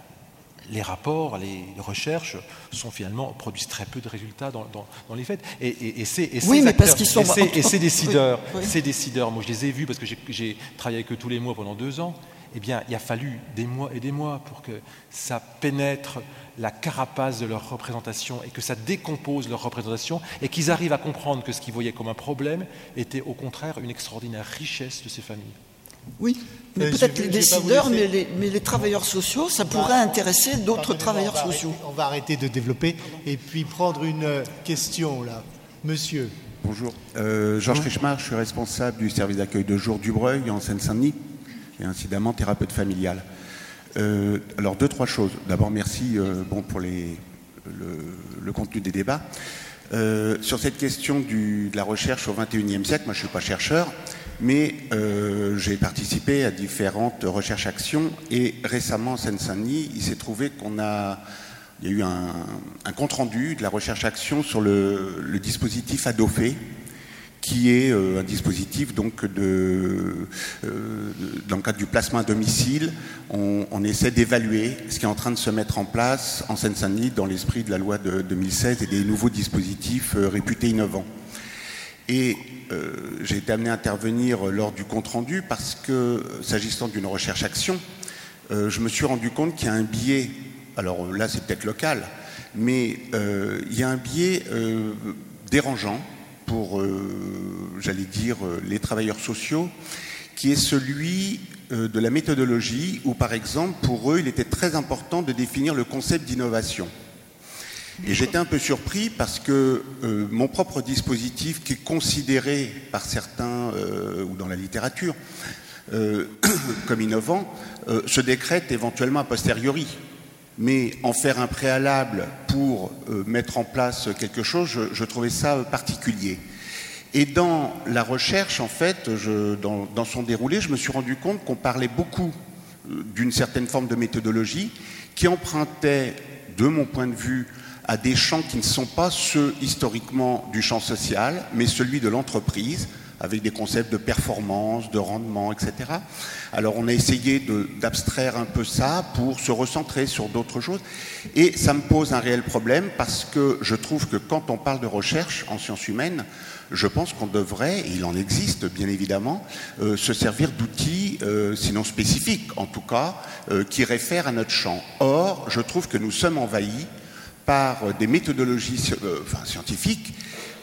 S7: les rapports, les recherches sont finalement produisent très peu de résultats dans, dans- dans les faits. Et, et- et ces- et
S9: Oui,
S7: ces
S9: mais parce
S7: acteurs-
S9: qu'ils sont-
S7: et ces- et ces
S9: Oui,
S7: décideurs,
S9: oui.
S7: ces décideurs, moi je les ai vus parce que j'ai- j'ai travaillé avec eux tous les mois pendant deux ans. Eh bien, il a fallu des mois et des mois pour que ça pénètre la carapace de leur représentation et que ça décompose leur représentation et qu'ils arrivent à comprendre que ce qu'ils voyaient comme un problème était au contraire une extraordinaire richesse de ces familles.
S9: Oui, mais
S6: Euh,
S9: peut-être les décideurs, mais les, mais les travailleurs sociaux, ça pourrait intéresser d'autres travailleurs
S6: on va
S9: sociaux.
S6: arrêter- on va arrêter de développer et puis prendre une euh, question là. Monsieur.
S12: Bonjour. Euh, Georges Richemar, je suis responsable du service d'accueil de jour du Breuil en Seine-Saint-Denis et incidemment thérapeute familial. Euh, alors deux, trois choses. D'abord, merci euh, bon, pour les, le, le contenu des débats. Euh, sur cette question du- de la recherche au XXIe siècle, moi je ne suis pas chercheur, mais euh, j'ai participé à différentes recherches-actions et récemment en Seine-Saint-Denis, il s'est trouvé qu'on a, il y a eu un, compte-rendu de la recherche-action sur le, dispositif Adofé, qui est euh, un dispositif donc euh, dans le cadre du placement à domicile, on, essaie d'évaluer ce qui est en train de se mettre en place en Seine-Saint-Denis dans l'esprit de la loi de 2016 et des nouveaux dispositifs réputés innovants. Et euh, j'ai été amené à intervenir lors du compte-rendu parce que, s'agissant d'une recherche-action, euh, je me suis rendu compte qu'il y a un biais, alors là c'est peut-être local, mais euh, il y a un biais dérangeant pour, j'allais dire, les travailleurs sociaux, qui est celui de la méthodologie, où par exemple, pour eux, il était très important de définir le concept d'innovation. Et j'étais un peu surpris parce que euh, mon propre dispositif, qui est considéré par certains euh, ou dans la littérature euh, comme innovant, se décrète éventuellement a posteriori. Mais en faire un préalable pour mettre en place quelque chose, je, trouvais ça particulier. Et dans la recherche, en fait, dans, dans, son déroulé, je me suis rendu compte qu'on parlait beaucoup d'une certaine forme de méthodologie qui empruntait, de mon point de vue, à des champs qui ne sont pas ceux historiquement du champ social, mais celui de l'entreprise, avec des concepts de performance, de rendement, etc. Alors on a essayé d'abstraire un peu ça pour se recentrer sur d'autres choses. Et ça me pose un réel problème parce que je trouve que quand on parle de recherche en sciences humaines, je pense qu'on devrait, et il en existe bien évidemment, euh, se servir d'outils, euh, sinon spécifiques en tout cas, euh, qui réfèrent à notre champ. Or, je trouve que nous sommes envahis par des méthodologies euh, scientifiques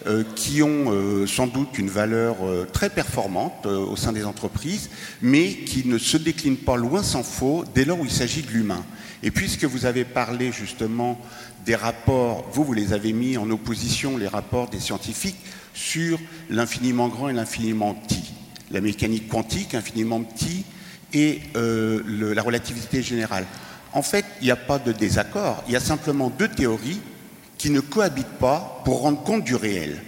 S12: euh, qui ont euh, sans doute une valeur très performante au sein des entreprises, mais qui ne se déclinent pas loin s'en faut dès lors où il s'agit de l'humain. Et puisque vous avez parlé justement des rapports, vous, vous les avez mis en opposition, les rapports des scientifiques, sur l'infiniment grand et l'infiniment petit. La mécanique quantique, infiniment petit, et la relativité générale. En fait, il n'y a pas de désaccord, il y a simplement deux théories qui ne cohabitent pas pour rendre compte du réel.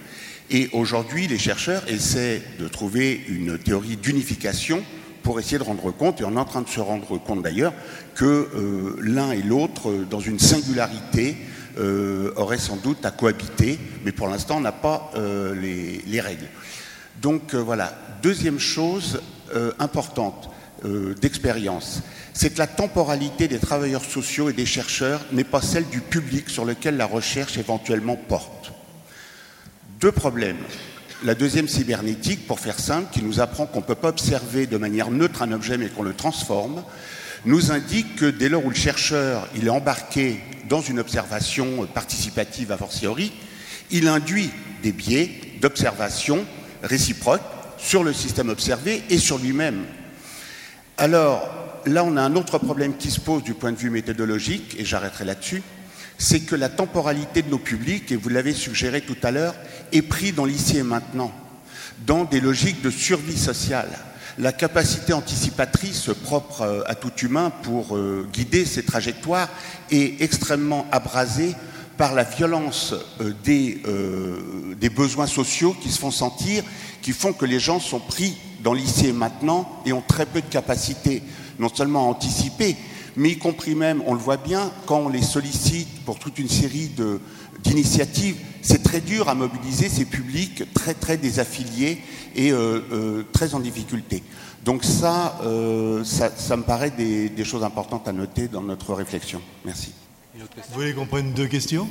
S12: Et aujourd'hui, les chercheurs essaient de trouver une théorie d'unification pour essayer de rendre compte, et on est en train de se rendre compte d'ailleurs, que euh, l'un et l'autre, euh, dans une singularité, euh, auraient sans doute à cohabiter, mais pour l'instant, on n'a pas les, les, règles. Donc voilà, deuxième chose importante d'expérience, c'est que la temporalité des travailleurs sociaux et des chercheurs n'est pas celle du public sur lequel la recherche éventuellement porte. Deux problèmes. La deuxième cybernétique, pour faire simple, qui nous apprend qu'on ne peut pas observer de manière neutre un objet mais qu'on le transforme, nous indique que dès lors où le chercheur il est embarqué dans une observation participative a fortiori, il induit des biais d'observation réciproque sur le système observé et sur lui-même. Alors, là, on a un autre problème qui se pose du point de vue méthodologique, et j'arrêterai là-dessus, c'est que la temporalité de nos publics, et vous l'avez suggéré tout à l'heure, est prise dans l'ici et maintenant, dans des logiques de survie sociale. La capacité anticipatrice propre euh, à tout humain pour euh, guider ses trajectoires est extrêmement abrasée par la violence euh, des, des, besoins sociaux qui se font sentir, qui font que les gens sont pris dans l'ici et maintenant et ont très peu de capacité non seulement à anticiper, mais y compris même, on le voit bien, quand on les sollicite pour toute une série d'initiatives, c'est très dur à mobiliser ces publics très très désaffiliés et euh, euh, très en difficulté. Donc ça, euh, ça, me paraît des, choses importantes à noter dans notre réflexion. Merci.
S6: Vous voulez qu'on prenne deux questions?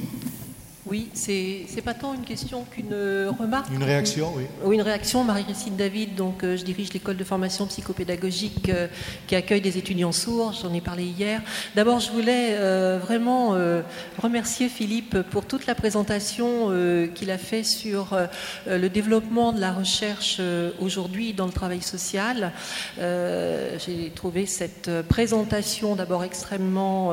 S13: Oui, c'est pas tant une question qu'une remarque.
S6: Une réaction, oui.
S13: Oui, une réaction. Marie-Christine David, donc euh, je dirige l'école de formation psychopédagogique euh, qui accueille des étudiants sourds. J'en ai parlé hier. D'abord, je voulais euh, vraiment remercier Philippe pour toute la présentation qu'il a fait sur le développement de la recherche aujourd'hui dans le travail social. J'ai trouvé cette présentation d'abord extrêmement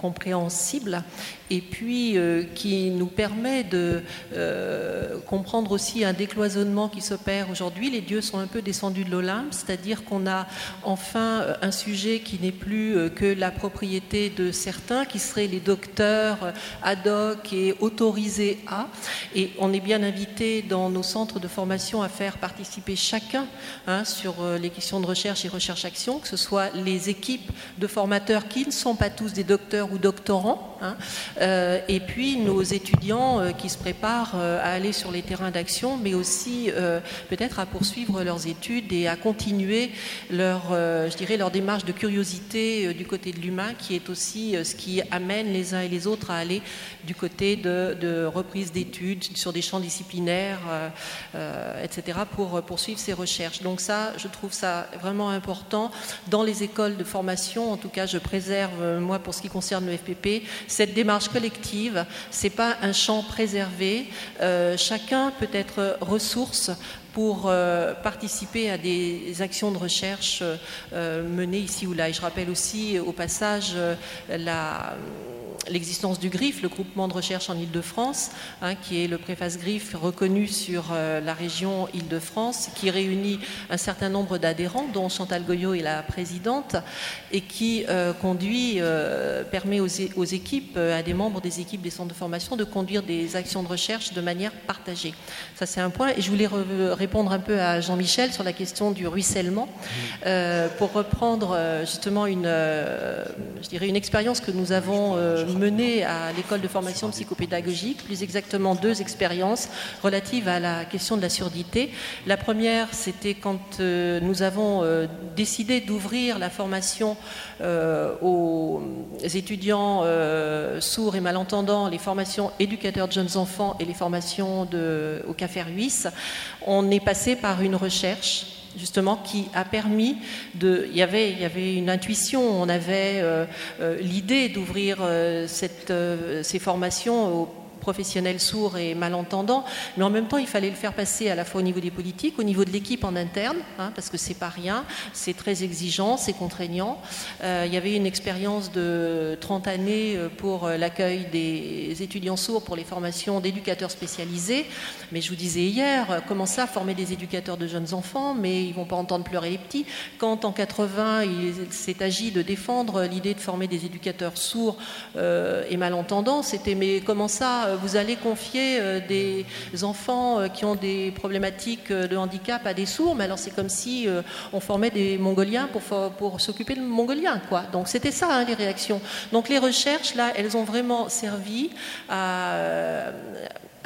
S13: compréhensible et puis euh, qui nous permet de euh, comprendre aussi un décloisonnement qui s'opère aujourd'hui. Les dieux sont un peu descendus de l'Olympe, c'est-à-dire qu'on a enfin euh, un sujet qui n'est plus que la propriété de certains, qui seraient les docteurs ad hoc et autorisés à. Et on est bien invité dans nos centres de formation à faire participer chacun hein, sur les questions de recherche et recherche-action, que ce soit les équipes de formateurs qui ne sont pas tous des docteurs ou doctorants. Hein, euh, et puis nos étudiants euh, qui se préparent euh, à aller sur les terrains d'action, mais aussi peut-être à poursuivre leurs études et à continuer leur, je dirais, leur démarche de curiosité du côté de l'humain, qui est aussi ce qui amène les uns et les autres à aller du côté de, reprise d'études sur des champs disciplinaires, etc., pour poursuivre ces recherches. Donc ça, je trouve ça vraiment important. Dans les écoles de formation, en tout cas, je préserve, moi, pour ce qui concerne le FPP, cette démarche collective, c'est pas un champ préservé. Euh, chacun peut être ressource pour euh, participer à des actions de recherche euh, menées ici ou là. Je rappelle aussi au passage la l'existence du GRIF, le groupement de recherche en Île-de-France, hein, qui est le préface GRIF reconnu sur euh, la région Île-de-France, qui réunit un certain nombre d'adhérents, dont Chantal Goyot est la présidente, et qui euh, conduit, euh, permet aux, aux équipes, à des membres des équipes des centres de formation, de conduire des actions de recherche de manière partagée. Ça, c'est un point. Et je voulais répondre un peu à Jean-Michel sur la question du ruissellement, pour reprendre justement une, je dirais, une expérience que nous avons mené à l'école de formation psychopédagogique, plus exactement deux expériences relatives à la question de la surdité. La première, c'était quand euh, nous avons euh, décidé d'ouvrir la formation euh, aux étudiants sourds et malentendants, les formations éducateurs de jeunes enfants et les formations de, au Café Ruisse. On est passé par une recherche justement, qui a permis de. Il y avait, il y avait une intuition, on avait euh, euh, l'idée d'ouvrir euh, ces formations aux professionnels sourds et malentendants, mais en même temps, il fallait le faire passer à la fois au niveau des politiques, au niveau de l'équipe en interne, hein, parce que c'est pas rien, c'est très exigeant, c'est contraignant. Euh, il y avait une expérience de 30 années euh, pour euh, l'accueil des étudiants sourds pour les formations d'éducateurs spécialisés, mais je vous disais hier, comment ça, former des éducateurs de jeunes enfants, mais ils vont pas entendre pleurer les petits. Quand en 80, il s'est agi de défendre l'idée de former des éducateurs sourds et malentendants, c'était mais comment ça vous allez confier euh, des enfants euh, qui ont des problématiques euh, de handicap à des sourds, mais alors c'est comme si on formait des Mongoliens pour, pour s'occuper de Mongoliens, quoi. Donc c'était ça hein, les réactions. Donc les recherches là, elles ont vraiment servi à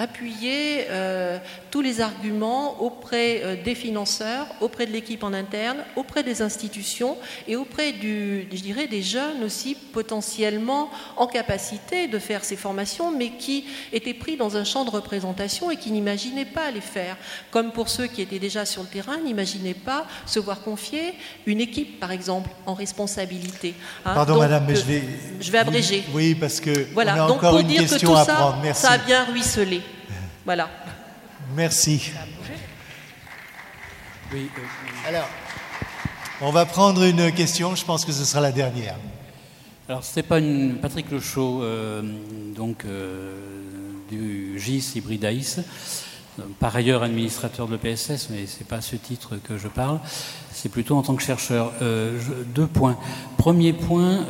S13: appuyer euh, tous les arguments auprès euh, des financeurs, auprès de l'équipe en interne, auprès des institutions et auprès du, je dirais, des jeunes aussi potentiellement en capacité de faire ces formations, mais qui étaient pris dans un champ de représentation et qui n'imaginaient pas les faire. Comme pour ceux qui étaient déjà sur le terrain, n'imaginaient pas se voir confier une équipe, par exemple, en responsabilité.
S6: Hein. Pardon, madame, mais je vais.
S13: Je vais abréger.
S6: Oui, parce que.
S13: Voilà,
S6: on a
S13: donc
S6: encore
S13: pour
S6: une
S13: dire que
S6: question
S13: tout
S6: à
S13: ça,
S6: prendre. Merci.
S13: ça a bien ruisselé. Voilà.
S6: Merci.
S14: Oui,
S6: Alors, on va prendre une question, je pense que ce sera la dernière.
S14: Alors, Stéphane Patrick Lechaux, euh, donc euh, du GIS Hybridaïs, par ailleurs administrateur de l'EPSS, mais ce n'est pas ce titre que je parle, c'est plutôt en tant que chercheur. Euh, deux points. Premier point,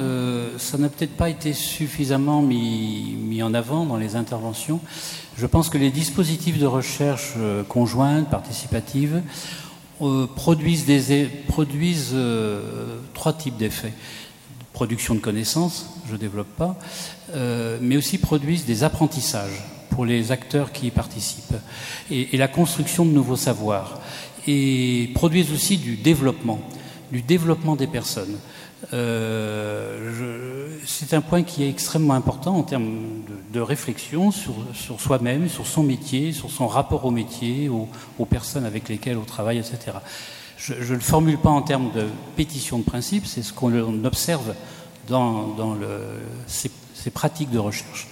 S14: ça n'a peut-être pas été suffisamment mis, en avant dans les interventions. Je pense que les dispositifs de recherche euh, conjointe, participative, euh, produisent, des, produisent euh, trois types d'effets. Production de connaissances, je ne développe pas, mais aussi produisent des apprentissages pour les acteurs qui y participent, et, la construction de nouveaux savoirs, et produisent aussi du développement, du développement des personnes. Euh, c'est un point qui est extrêmement important en termes de, réflexion sur, soi-même, sur son métier, sur son rapport au métier, aux, personnes avec lesquelles on travaille, etc. Je ne le formule pas en termes de pétition de principe, c'est ce qu'on observe dans, ces, pratiques de recherche.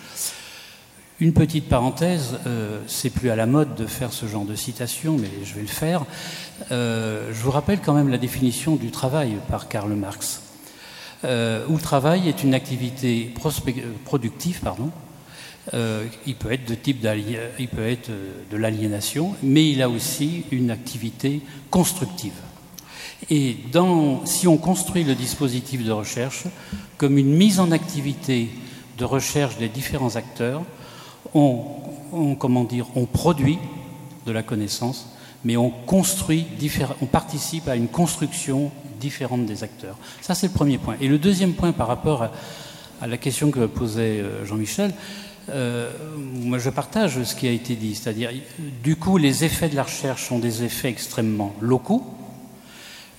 S14: Une petite parenthèse, euh, c'est plus à la mode de faire ce genre de citation, mais je vais le faire. Euh, je vous rappelle quand même la définition du travail par Karl Marx euh, où le travail est une activité productive, pardon. Il peut être de type de l'aliénation, mais il a aussi une activité constructive. Et si on construit le dispositif de recherche comme une mise en activité de recherche des différents acteurs, on, comment dire, on produit de la connaissance, mais on construit, on participe à une construction différentes des acteurs. Ça, c'est le premier point. Et le deuxième point par rapport à, la question que posait euh, Jean-Michel, euh, je partage ce qui a été dit, c'est-à-dire du coup les effets de la recherche sont des effets extrêmement locaux.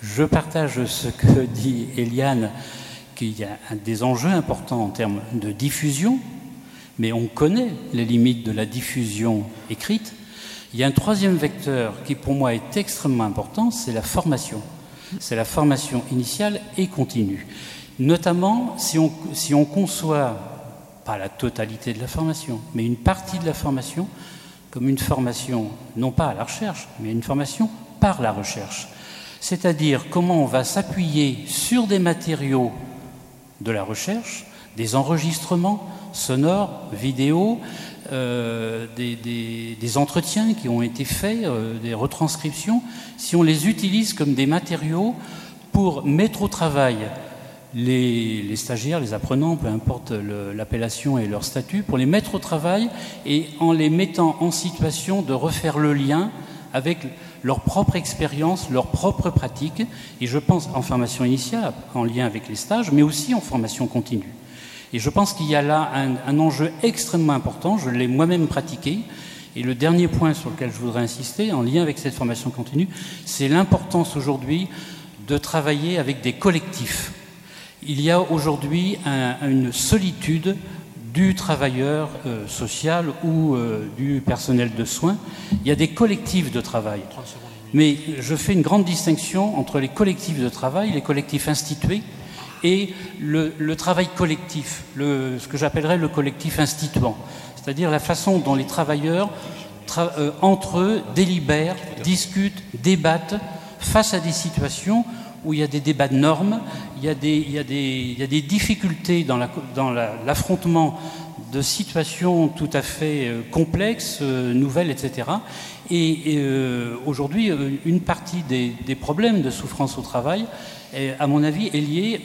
S14: Je partage ce que dit Eliane, qu'il y a des enjeux importants en termes de diffusion, mais on connaît les limites de la diffusion écrite. Il y a un troisième vecteur qui pour moi est extrêmement important, c'est la formation c'est la formation initiale et continue. Notamment si on, si on conçoit, pas la totalité de la formation, mais une partie de la formation comme une formation, non pas à la recherche, mais une formation par la recherche. C'est-à-dire comment on va s'appuyer sur des matériaux de la recherche, des enregistrements, sonores, vidéo, euh, des, entretiens qui ont été faits, euh, des retranscriptions, si on les utilise comme des matériaux pour mettre au travail les, stagiaires, les apprenants, peu importe l'appellation et leur statut, pour les mettre au travail et en les mettant en situation de refaire le lien avec leur propre expérience, leur propre pratique, et je pense en formation initiale, en lien avec les stages, mais aussi en formation continue. Et je pense qu'il y a là un, enjeu extrêmement important, je l'ai moi-même pratiqué, et le dernier point sur lequel je voudrais insister, en lien avec cette formation continue, c'est l'importance aujourd'hui de travailler avec des collectifs. Il y a aujourd'hui une solitude du travailleur euh, social ou euh, du personnel de soins. Il y a des collectifs de travail. Mais je fais une grande distinction entre les collectifs de travail, les collectifs institués, et le, travail collectif, ce que j'appellerais le collectif instituant, c'est-à-dire la façon dont les travailleurs, euh, entre eux, délibèrent, discutent, débattent face à des situations où il y a des débats de normes, il y a des, difficultés dans l'affrontement de situations tout à fait euh, complexes, euh, nouvelles, etc. Et, aujourd'hui, une partie des, des, problèmes de souffrance au travail à mon avis, est lié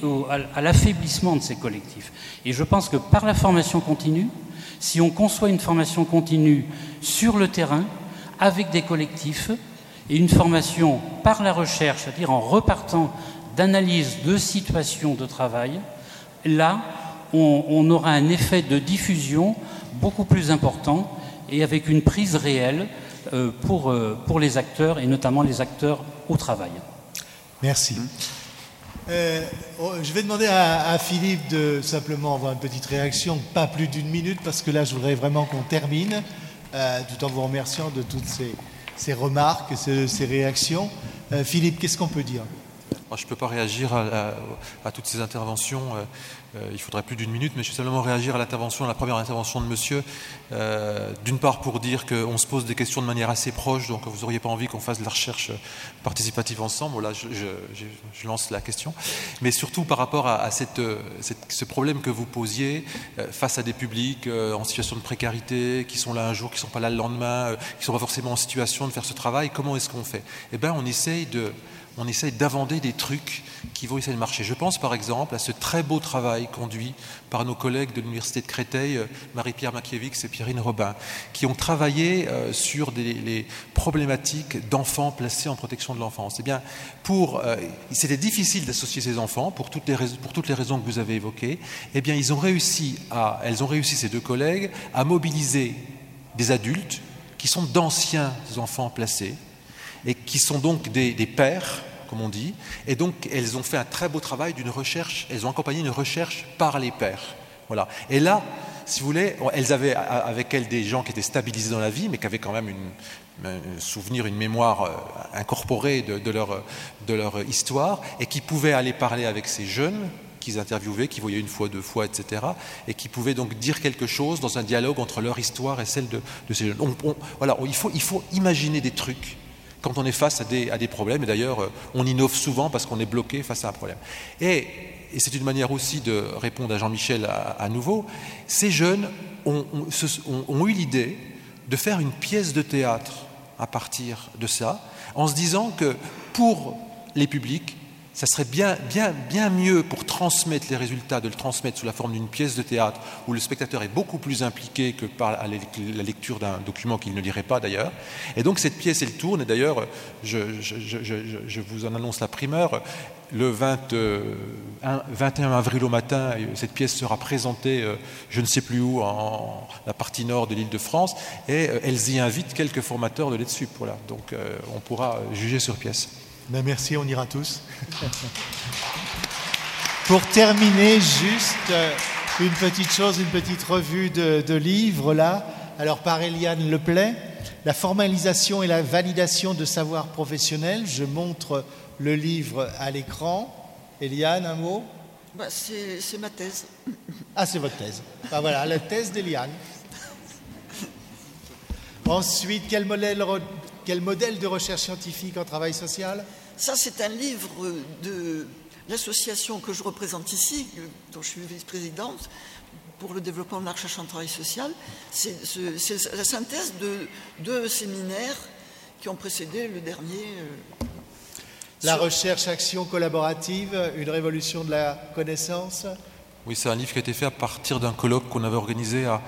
S14: à, l'affaiblissement de ces collectifs. Et je pense que par la formation continue, si on conçoit une formation continue sur le terrain, avec des collectifs, et une formation par la recherche, c'est-à-dire en repartant d'analyse de situations de travail, là, on, aura un effet de diffusion beaucoup plus important et avec une prise réelle euh, pour, euh, pour les acteurs et notamment les acteurs au travail.
S6: Merci. Euh, oh, je vais demander à, Philippe de simplement avoir une petite réaction, pas plus d'une minute, parce que là, je voudrais vraiment qu'on termine, euh, tout en vous remerciant de toutes ces, remarques, ces, ces réactions. Euh, Philippe, qu'est-ce qu'on peut dire?
S7: Je ne peux pas réagir à, toutes ces interventions. Euh, euh, il faudrait plus d'une minute, mais je vais simplement réagir à l'intervention, à la première intervention de monsieur. Euh, d'une part, pour dire qu'on se pose des questions de manière assez proche, donc vous n'auriez pas envie qu'on fasse de la recherche participative ensemble. Là, je, lance la question. Mais surtout par rapport à, ce problème que vous posiez face à des publics en situation de précarité, qui sont là un jour, qui ne sont pas là le lendemain, qui ne sont pas forcément en situation de faire ce travail. Comment est-ce qu'on fait? Eh bien, on essaye de on essaye d'inventer des trucs qui vont essayer de marcher. Je pense par exemple à ce très beau travail conduit par nos collègues de l'Université de Créteil, euh, Marie-Pierre Makiewicz et Pierrine Robin, qui ont travaillé euh, sur les problématiques d'enfants placés en protection de l'enfance. Eh bien, pour, euh, c'était difficile d'associer ces enfants pour toutes, les raisons, que vous avez évoquées. Eh bien, ils ont réussi elles ont réussi, ces deux collègues, à mobiliser des adultes qui sont d'anciens enfants placés, et qui sont donc des, pères, comme on dit. Et donc, elles ont fait un très beau travail d'une recherche, elles ont accompagné une recherche par les pères. Voilà. Et là, si vous voulez, elles avaient avec elles des gens qui étaient stabilisés dans la vie, mais qui avaient quand même un souvenir, une mémoire euh, incorporée de, leur, de leur histoire, et qui pouvaient aller parler avec ces jeunes qu'ils interviewaient, qu'ils voyaient une fois, deux fois, etc., et qui pouvaient donc dire quelque chose dans un dialogue entre leur histoire et celle de, ces jeunes. voilà, il faut, il faut imaginer des trucs quand on est face à des, problèmes. Et d'ailleurs, euh, on innove souvent parce qu'on est bloqué face à un problème. Et, c'est une manière aussi de répondre à Jean-Michel à, nouveau. Ces jeunes ont, eu l'idée de faire une pièce de théâtre à partir de ça, en se disant que pour les publics, ça serait bien, mieux pour transmettre les résultats de le transmettre sous la forme d'une pièce de théâtre où le spectateur est beaucoup plus impliqué que par la lecture d'un document qu'il ne lirait pas d'ailleurs. Et donc cette pièce, elle tourne. Et d'ailleurs, je, vous en annonce la primeur. Le 21 avril au matin, cette pièce sera présentée, euh, je ne sais plus où, en la partie nord de l'île de France, et euh, elles y invitent quelques formateurs de l'EDSUP. Voilà. Donc euh, on pourra juger sur pièce.
S6: Ben, merci, on ira tous. Pour terminer, juste euh, une petite chose, une petite revue de, livres là. Alors par Eliane Leplay, la formalisation et la validation de savoir professionnel. Je montre le livre à l'écran. Eliane, un mot?
S9: Bah, C'est ma thèse.
S6: Ah, c'est votre thèse. Ben, voilà, la thèse d'Eliane. Ensuite, quel modèle quel modèle de recherche scientifique en travail social?
S9: Ça, c'est un livre de l'association que je représente ici, dont je suis vice-présidente, pour le développement de la recherche en travail social. C'est la synthèse de deux séminaires qui ont précédé le dernier. Euh,
S6: la recherche action collaborative, une révolution de la connaissance?
S7: Oui, c'est un livre qui a été fait à partir d'un colloque qu'on avait organisé à,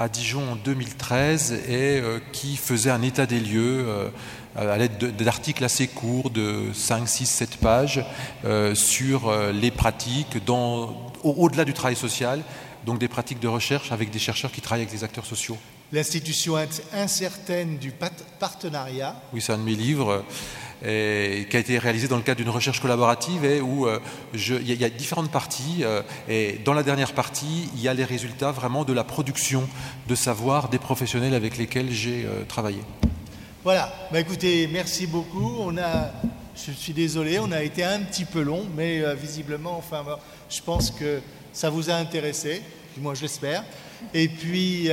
S7: à Dijon en 2013 et euh, qui faisait un état des lieux euh, à l'aide d'articles assez courts de 5, 6, 7 pages euh, sur les pratiques au-delà du travail social, donc des pratiques de recherche avec des chercheurs qui travaillent avec les acteurs sociaux.
S6: L'institution incertaine du partenariat.
S7: Oui, c'est un de mes livres qui a été réalisé dans le cadre d'une recherche collaborative et où euh, il y, a différentes parties. Euh, et dans la dernière partie, il y a les résultats vraiment de la production de savoir des professionnels avec lesquels j'ai euh, travaillé.
S6: Voilà, bah, écoutez, merci beaucoup. On a, je suis désolé, on a été un petit peu long, mais visiblement, enfin, je pense que ça vous a intéressé, du moins je l'espère. Et puis,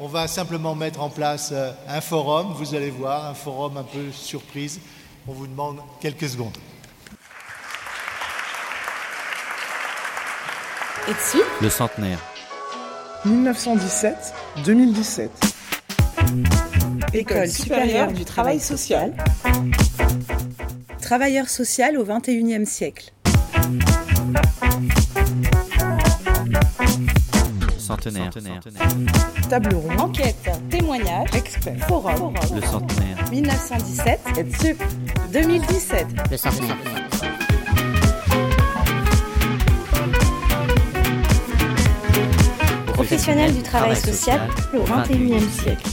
S6: on va simplement mettre en place un forum, vous allez voir, un forum un peu surprise on vous demande quelques secondes.
S2: Et dessus Le centenaire.
S15: 1917-2017. École supérieure du travail social. Travailleur social au XXIe siècle.
S2: Centenaire.
S15: Table ronde. Enquête. Témoignage. Expert. Forum.
S2: Le centenaire.
S15: 1917. Et 2017.
S2: Le centenaire.
S4: Professionnel du travail social au XXIe siècle.